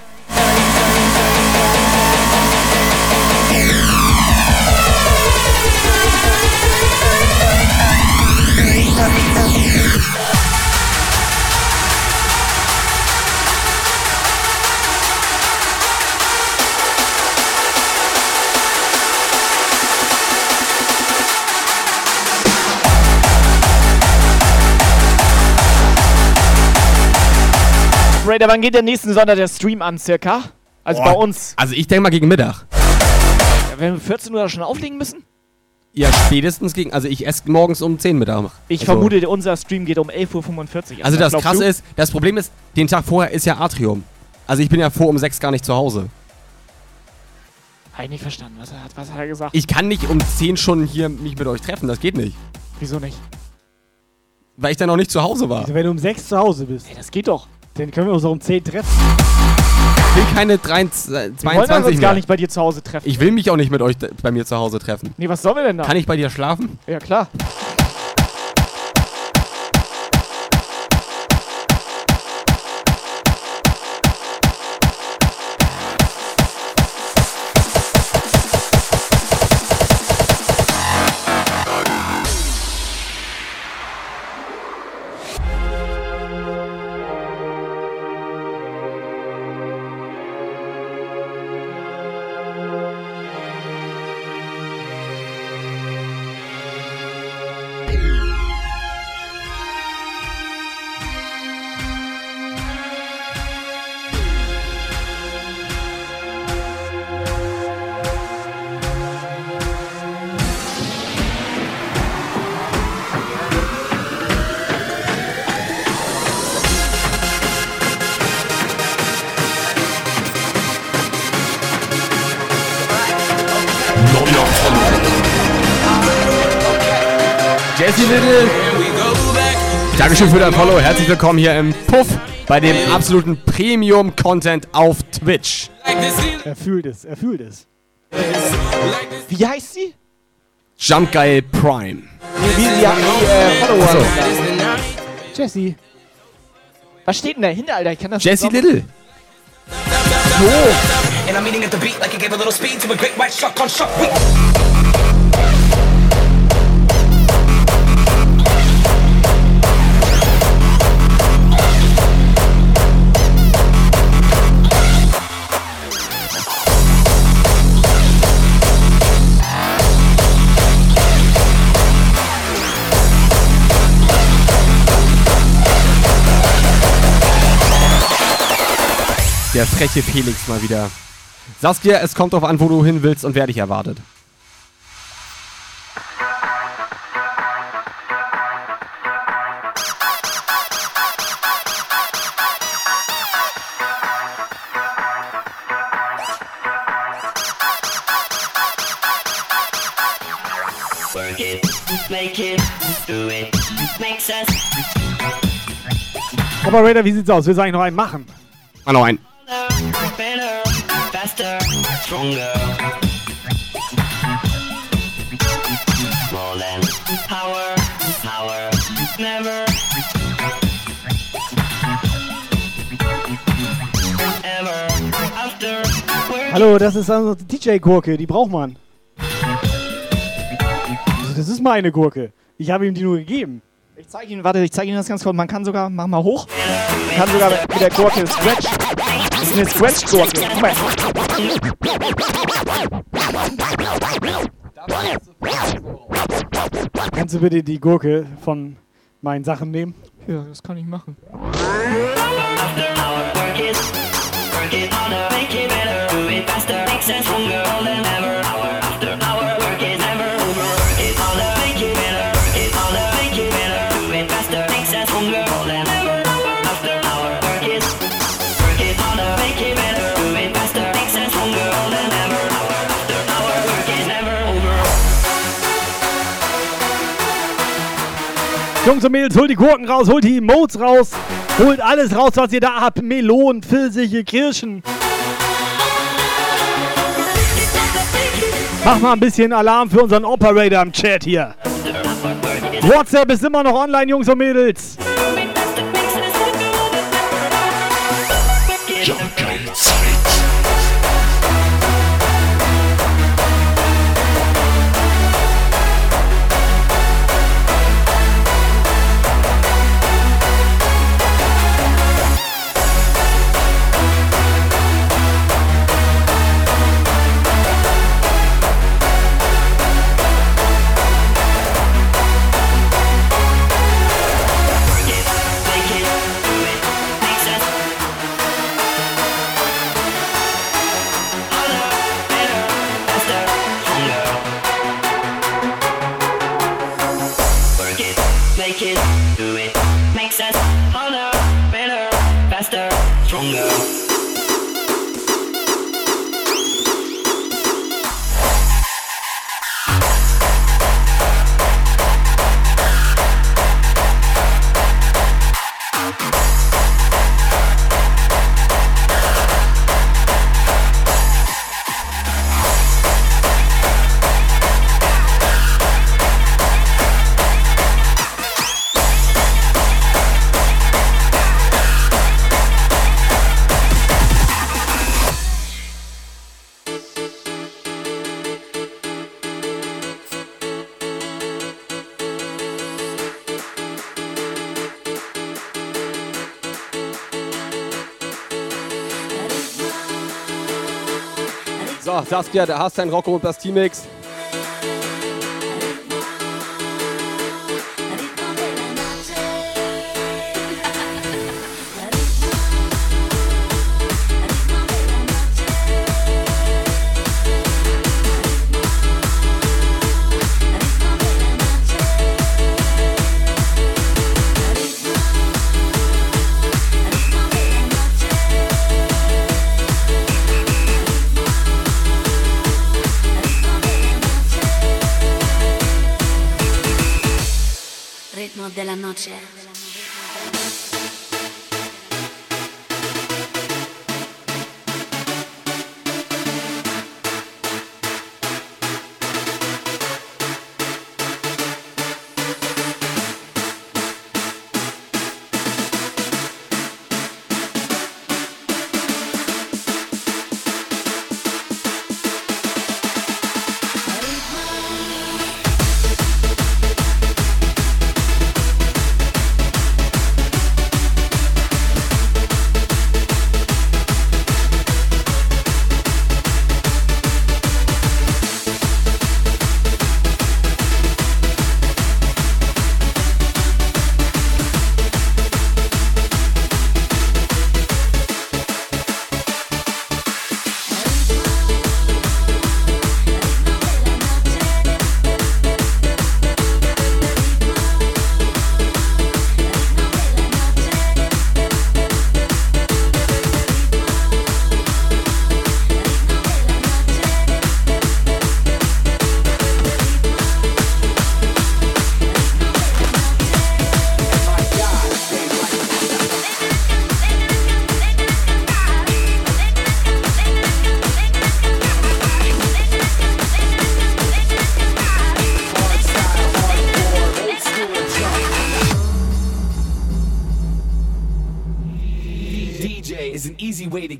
Raider, wann geht der nächsten Sonntag der Stream an, circa? Also Boah. bei uns. Also ich denke mal gegen Mittag. Ja, Wenn wir 14 Uhr schon auflegen müssen? Ja, spätestens gegen. Also ich esse morgens um 10 Mittag. Ich also, vermute, unser Stream geht um 11.45 Uhr. Also das glaubst krasse du? ist, das Problem ist, den Tag vorher ist ja Atrium. Also ich bin ja vor um 6 gar nicht zu Hause. Hab ich nicht verstanden. Was, hat, was hat er gesagt? Ich kann nicht um 10 schon hier mich mit euch treffen, das geht nicht. Wieso nicht? Weil ich dann noch nicht zu Hause war. Also wenn du um 6 zu Hause bist. Ey, das geht doch. Dann können wir uns auch um 10 treffen. Ich will keine 23, Wir wollen uns 22 gar nicht bei dir zu Hause treffen. Ich will mich auch nicht mit euch bei mir zu Hause treffen. Nee, was sollen wir denn da? Kann ich bei dir schlafen? Ja, klar. Dankeschön für dein Follow. Herzlich willkommen hier im Puff bei dem absoluten Premium-Content auf Twitch. Er fühlt es, er fühlt es. Wie heißt sie? Jump Guy Prime. Wie, wie, wie äh, Follower. Achso. Jesse. Was steht denn dahinter, Alter? Ich kann das Jesse Little. And Der freche Felix mal wieder. Saskia, es kommt drauf an, wo du hin willst und wer dich erwartet. Operator, wie sieht's aus? Willst du eigentlich noch einen machen? Ah, noch einen. Hallo, das ist also die DJ-Gurke, die braucht man. Das ist meine Gurke. Ich habe ihm die nur gegeben. Ich zeige Ihnen, warte, ich zeige Ihnen das ganz kurz. Man kann sogar, mach mal hoch. Man kann sogar mit der Gurke Scratch. Das ist eine Scratch-Gurke. Guck mal. Kannst du bitte die Gurke von meinen Sachen nehmen? Ja, das kann ich machen. Make it better, do it faster, makes us stronger than ever. Jungs und Mädels, holt die Gurken raus, holt die Emotes raus, holt alles raus, was ihr da habt. Melonen, Pfirsiche, Kirschen. Mach mal ein bisschen Alarm für unseren Operator im Chat hier. WhatsApp ist immer noch online, Jungs und Mädels. Saskia, da hast du dein Rocco und das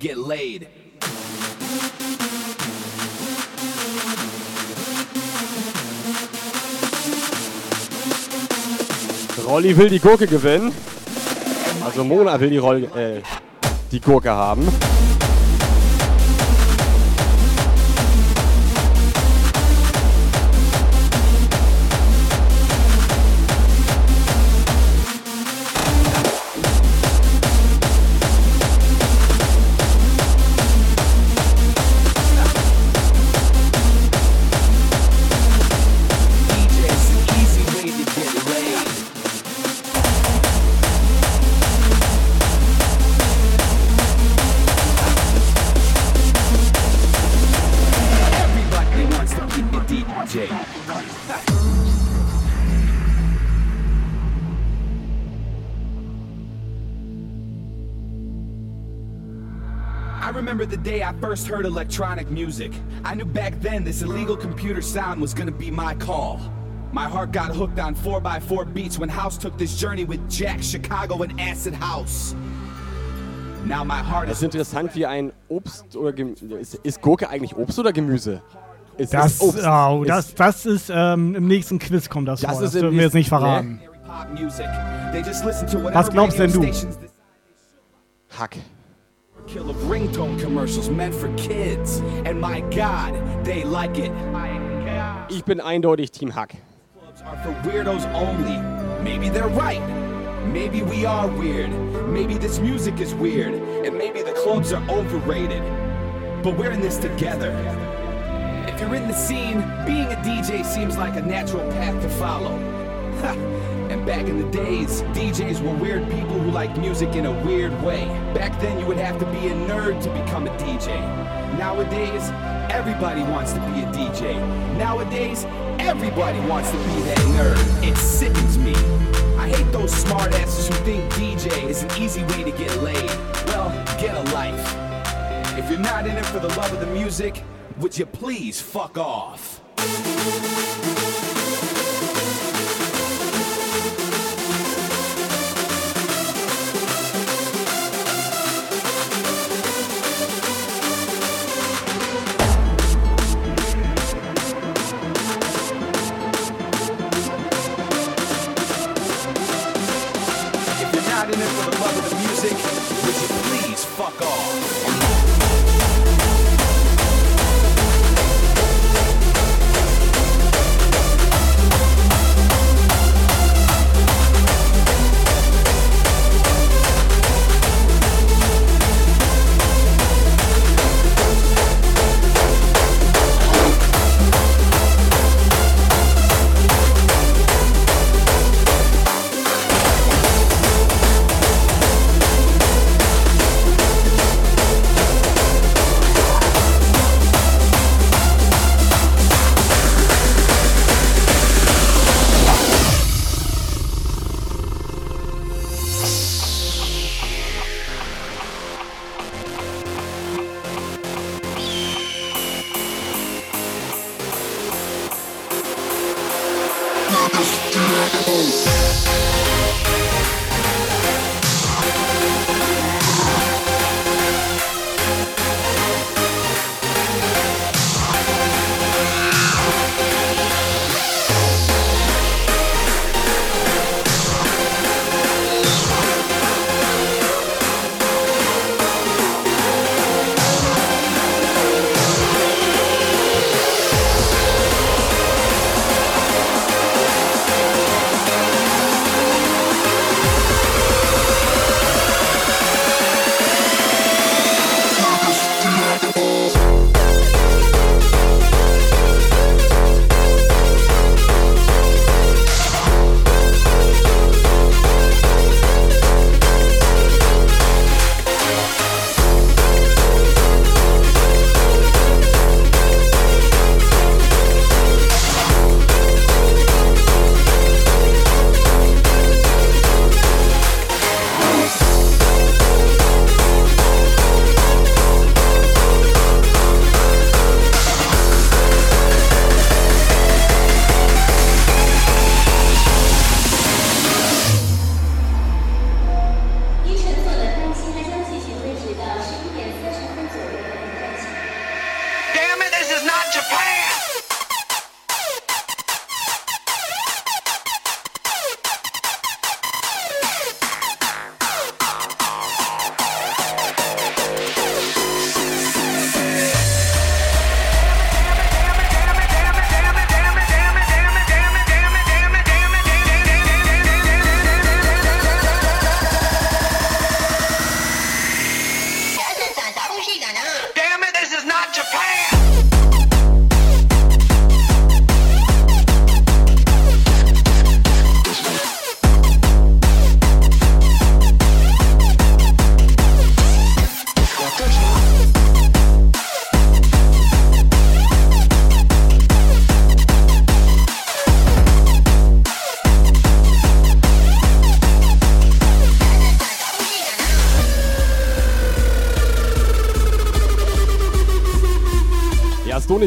get laid. Rolli will die Gurke gewinnen. Also Mona will die, Roll äh, die Gurke haben. First heard electronic music. I knew back then this illegal computer sound was gonna be my call. My heart got hooked on 4x4 beats when House took this journey with Jack, Chicago, and Acid House. Now my heart Es is ist interessant, wie ein Obst oder Gemüse. Ist, ist Gurke eigentlich Obst oder Gemüse? Es Das, ist Obst. oh, das, das ist ähm, im nächsten Quiz kommt das, Das vor. ist Das dürfen wir jetzt nicht verraten. whatever Was glaubst denn du? Hack. Kill of ringtone commercials meant for kids. And my God, they like it. Ich bin eindeutig Team Hack. Are for weirdos only. Maybe they're right. Maybe we are weird. Maybe this music is weird. And maybe the clubs are overrated. But we're in this together. If you're in the scene, being a DJ seems like a natural path to follow. And back in the days, DJs were weird people who liked music in a weird way. Back then, you would have to be a nerd to become a DJ. Nowadays, everybody wants to be a DJ. Nowadays, everybody wants to be that nerd. It sickens me. I hate those smartasses who think DJ is an easy way to get laid. Well, get a life. If you're not in it for the love of the music, would you please fuck off?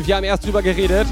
Wir haben erst drüber geredet.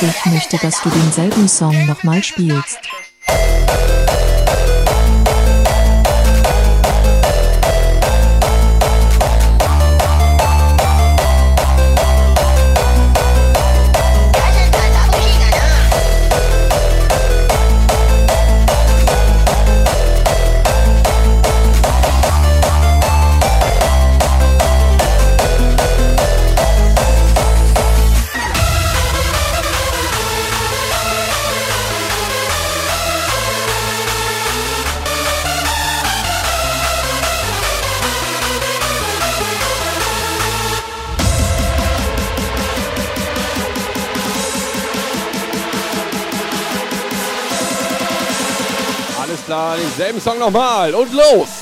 87 möchte, dass du denselben Song nochmal spielst. Denselben Song nochmal und los!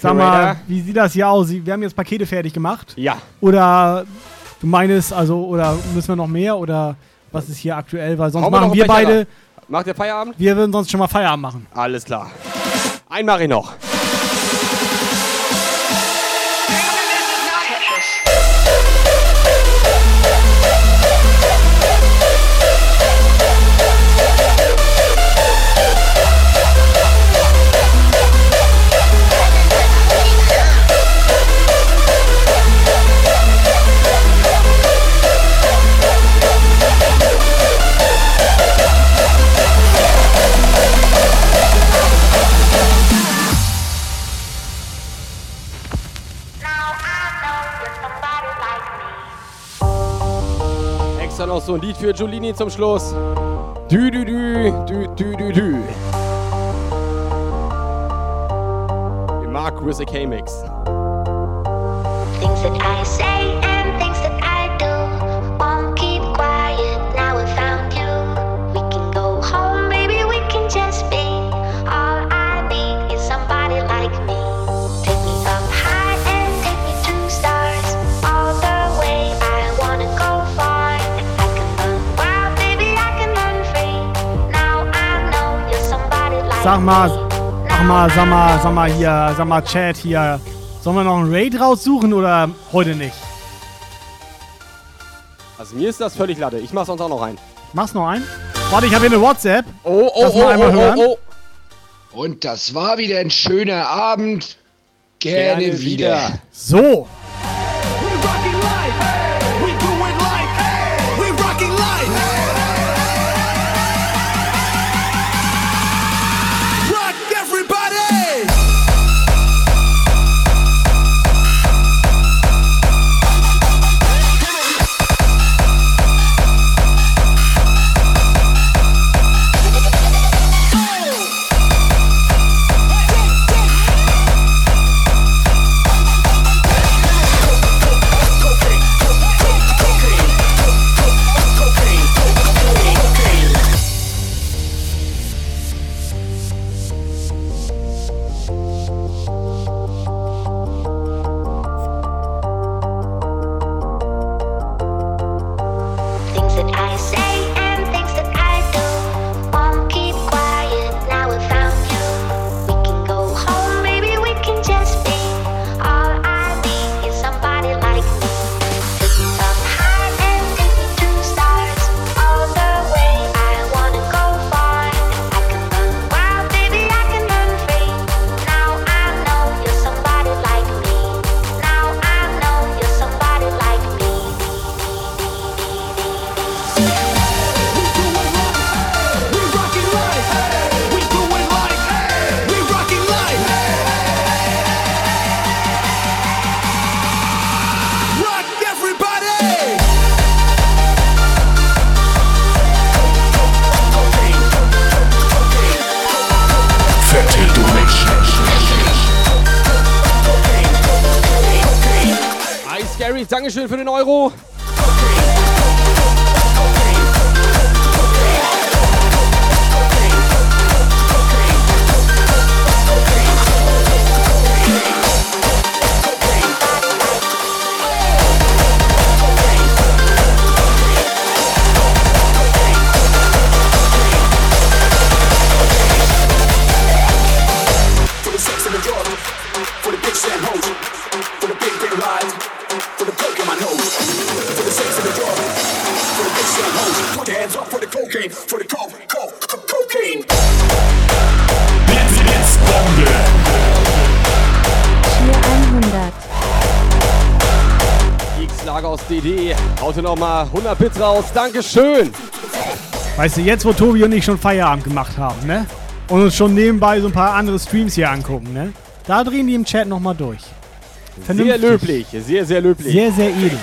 Sag mal, wie sieht das hier aus? Wir haben jetzt Pakete fertig gemacht. Ja. Oder du meinst, also, oder müssen wir noch mehr? Oder was ist hier aktuell? Weil sonst Hauen wir machen wir Becher beide. Macht ihr Feierabend? Wir würden sonst schon mal Feierabend machen. Alles klar. Einen mache ich noch. So ein Lied für Giulini zum Schluss. Dü dü dü, dü dü dü dü. Mag Chris K-Mix. Things that I say Sag mal, sag mal, sag mal, sag mal hier, sag mal Chat hier. Sollen wir noch einen Raid raussuchen oder heute nicht? Also mir ist das völlig Latte. Ich mach sonst auch noch rein. Mach's noch ein. Warte, ich habe hier eine WhatsApp. Oh, oh, Lass oh, oh, hören. oh, oh. Und das war wieder ein schöner Abend. Gerne, Gerne wieder. wieder. So. 100 Bits raus. Dankeschön. Weißt du, jetzt wo Tobi und ich schon Feierabend gemacht haben, ne? Und uns schon nebenbei so ein paar andere Streams hier angucken, ne? Da drehen die im Chat nochmal durch. Sehr löblich, sehr, sehr löblich. Sehr, sehr edel.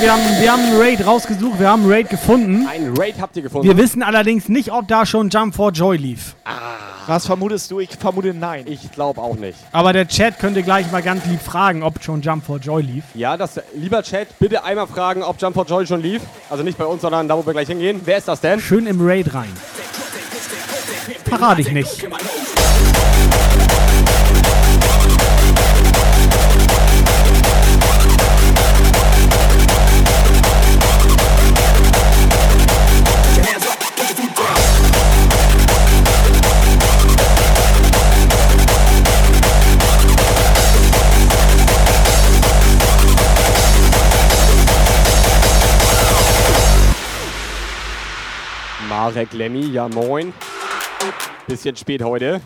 Wir haben, wir haben einen Raid rausgesucht, wir haben einen Raid gefunden. Ein Raid habt ihr gefunden. Wir wissen allerdings nicht, ob da schon Jump for Joy lief. Was vermutest du? Ich vermute nein. Ich glaube auch nicht. Aber der Chat könnte gleich mal ganz lieb fragen, ob schon Jump for Joy lief. Ja, das, lieber Chat, bitte einmal fragen, ob Jump for Joy schon lief. Also nicht bei uns, sondern da, wo wir gleich hingehen. Wer ist das denn? Schön im Raid rein. Verrate ich nicht. Marek Lemmy, ja moin. Bisschen spät heute.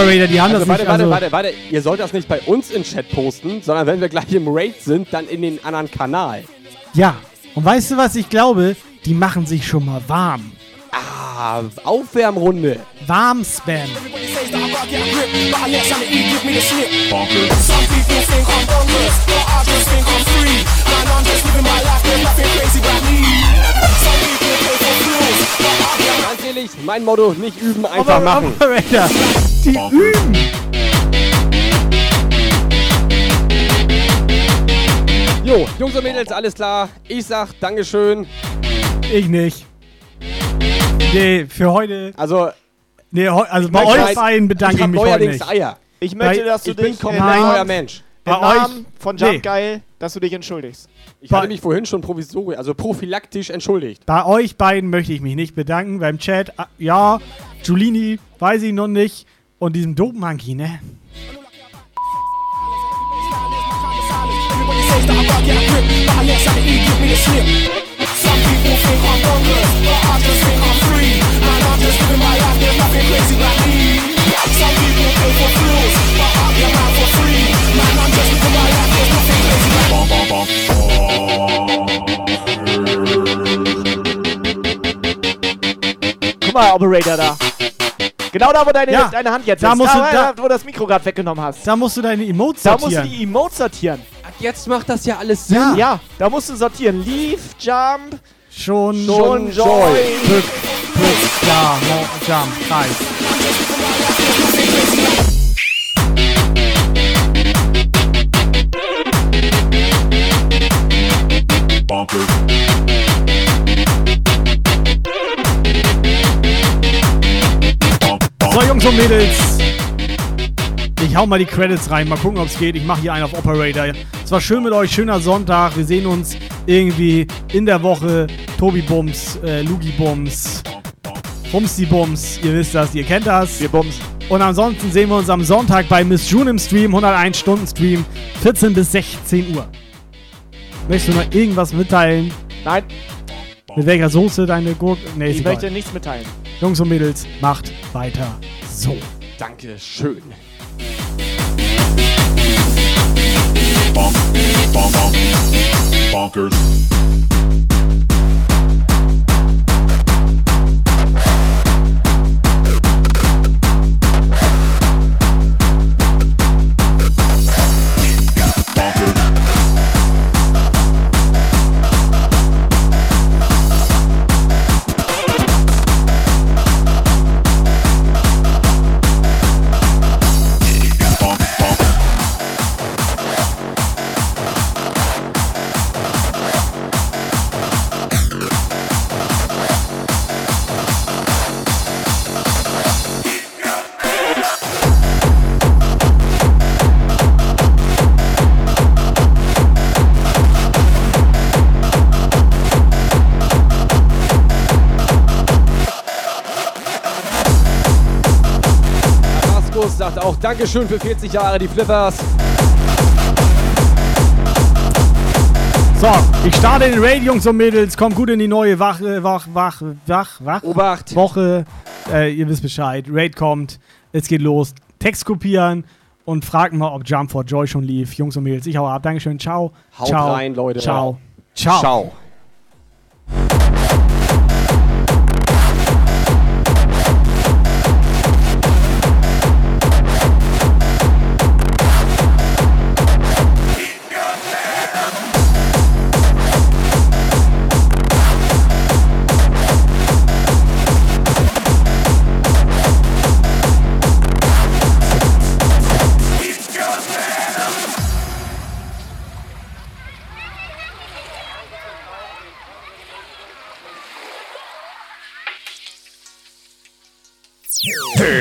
Mal Operator, die haben Also das warte, nicht. warte, also, warte, warte. Ihr sollt das nicht bei uns in Chat posten, sondern wenn wir gleich im Raid sind, dann in den anderen Kanal. Ja, und weißt du, was ich glaube? Die machen sich schon mal warm. Ah, Aufwärmrunde. Warm Spam. Some people think I'm bonkers, but I just think I'm free. Man, I'm just living my life, there's nothing crazy about me. Some people pay for fools, but I get Ganz ehrlich, mein Motto, nicht üben, einfach machen. Operator, die üben. Jo, Jungs und Mädels, alles klar. Ich sag Dankeschön. Ich nicht. Nee, für heute. Also, Nee, also bei euch halt- beiden bedanke ich mich heute nicht. Eier. Ich möchte, Bei- dass du ich bin dich komplett Nein. neuer Mensch. im Bei euch- Namen von Jump Nee. Geil, dass du dich entschuldigst. Ich hatte mich vorhin schon provisorisch, also prophylaktisch entschuldigt. Bei euch beiden möchte ich mich nicht bedanken. Beim Chat, ah, ja, Giulini, weiß ich noch nicht. und diesem Dope-Monkey, ne? Come on, operator. Da. Genau da, wo deine, Ja, deine Hand jetzt da ist. musst da, du- da- wo du das Mikro gerade weggenommen hast. Da musst du deine Emotes Da musst du sortieren. die Emotes sortieren. Jetzt macht das ja alles Sinn. Ja. ja, da musst du sortieren. Leave, Jump, Schon, schon Joy. Pück, ja, Jump, Kreis. Bonker. So, Jungs und Mädels. Ich hau mal die Credits rein. Mal gucken, ob es geht. Ich mache hier einen auf Operator. Es war schön mit euch. Schöner Sonntag. Wir sehen uns irgendwie in der Woche. Tobi Bums, äh, Lugi Bums, Bumsi Bums. Ihr wisst das, ihr kennt das. Wir Bums. Und ansonsten sehen wir uns am Sonntag bei Miss June im Stream. 101 Stunden Stream. 14 bis 16 Uhr. Möchtest du noch irgendwas mitteilen? Nein, Mit welcher Soße deine Gurke? Nee, ich möchte nichts mitteilen. Jungs und Mädels, macht weiter so. Danke schön. Bonk, bonk, bonk. Bonkers. Auch Dankeschön für 40 Jahre, die Flippers. So, ich starte den Raid, Jungs und Mädels. Kommt gut in die neue Wach, Wach, Wach, Wach, Wach. Obacht. Woche. Äh, ihr wisst Bescheid. Raid kommt. Es geht los. Text kopieren und fragt mal, ob Jump for Joy schon lief. Jungs und Mädels, ich hau ab. Dankeschön. Ciao. Haut Ciao. rein, Leute. Ciao. Ciao. Ciao.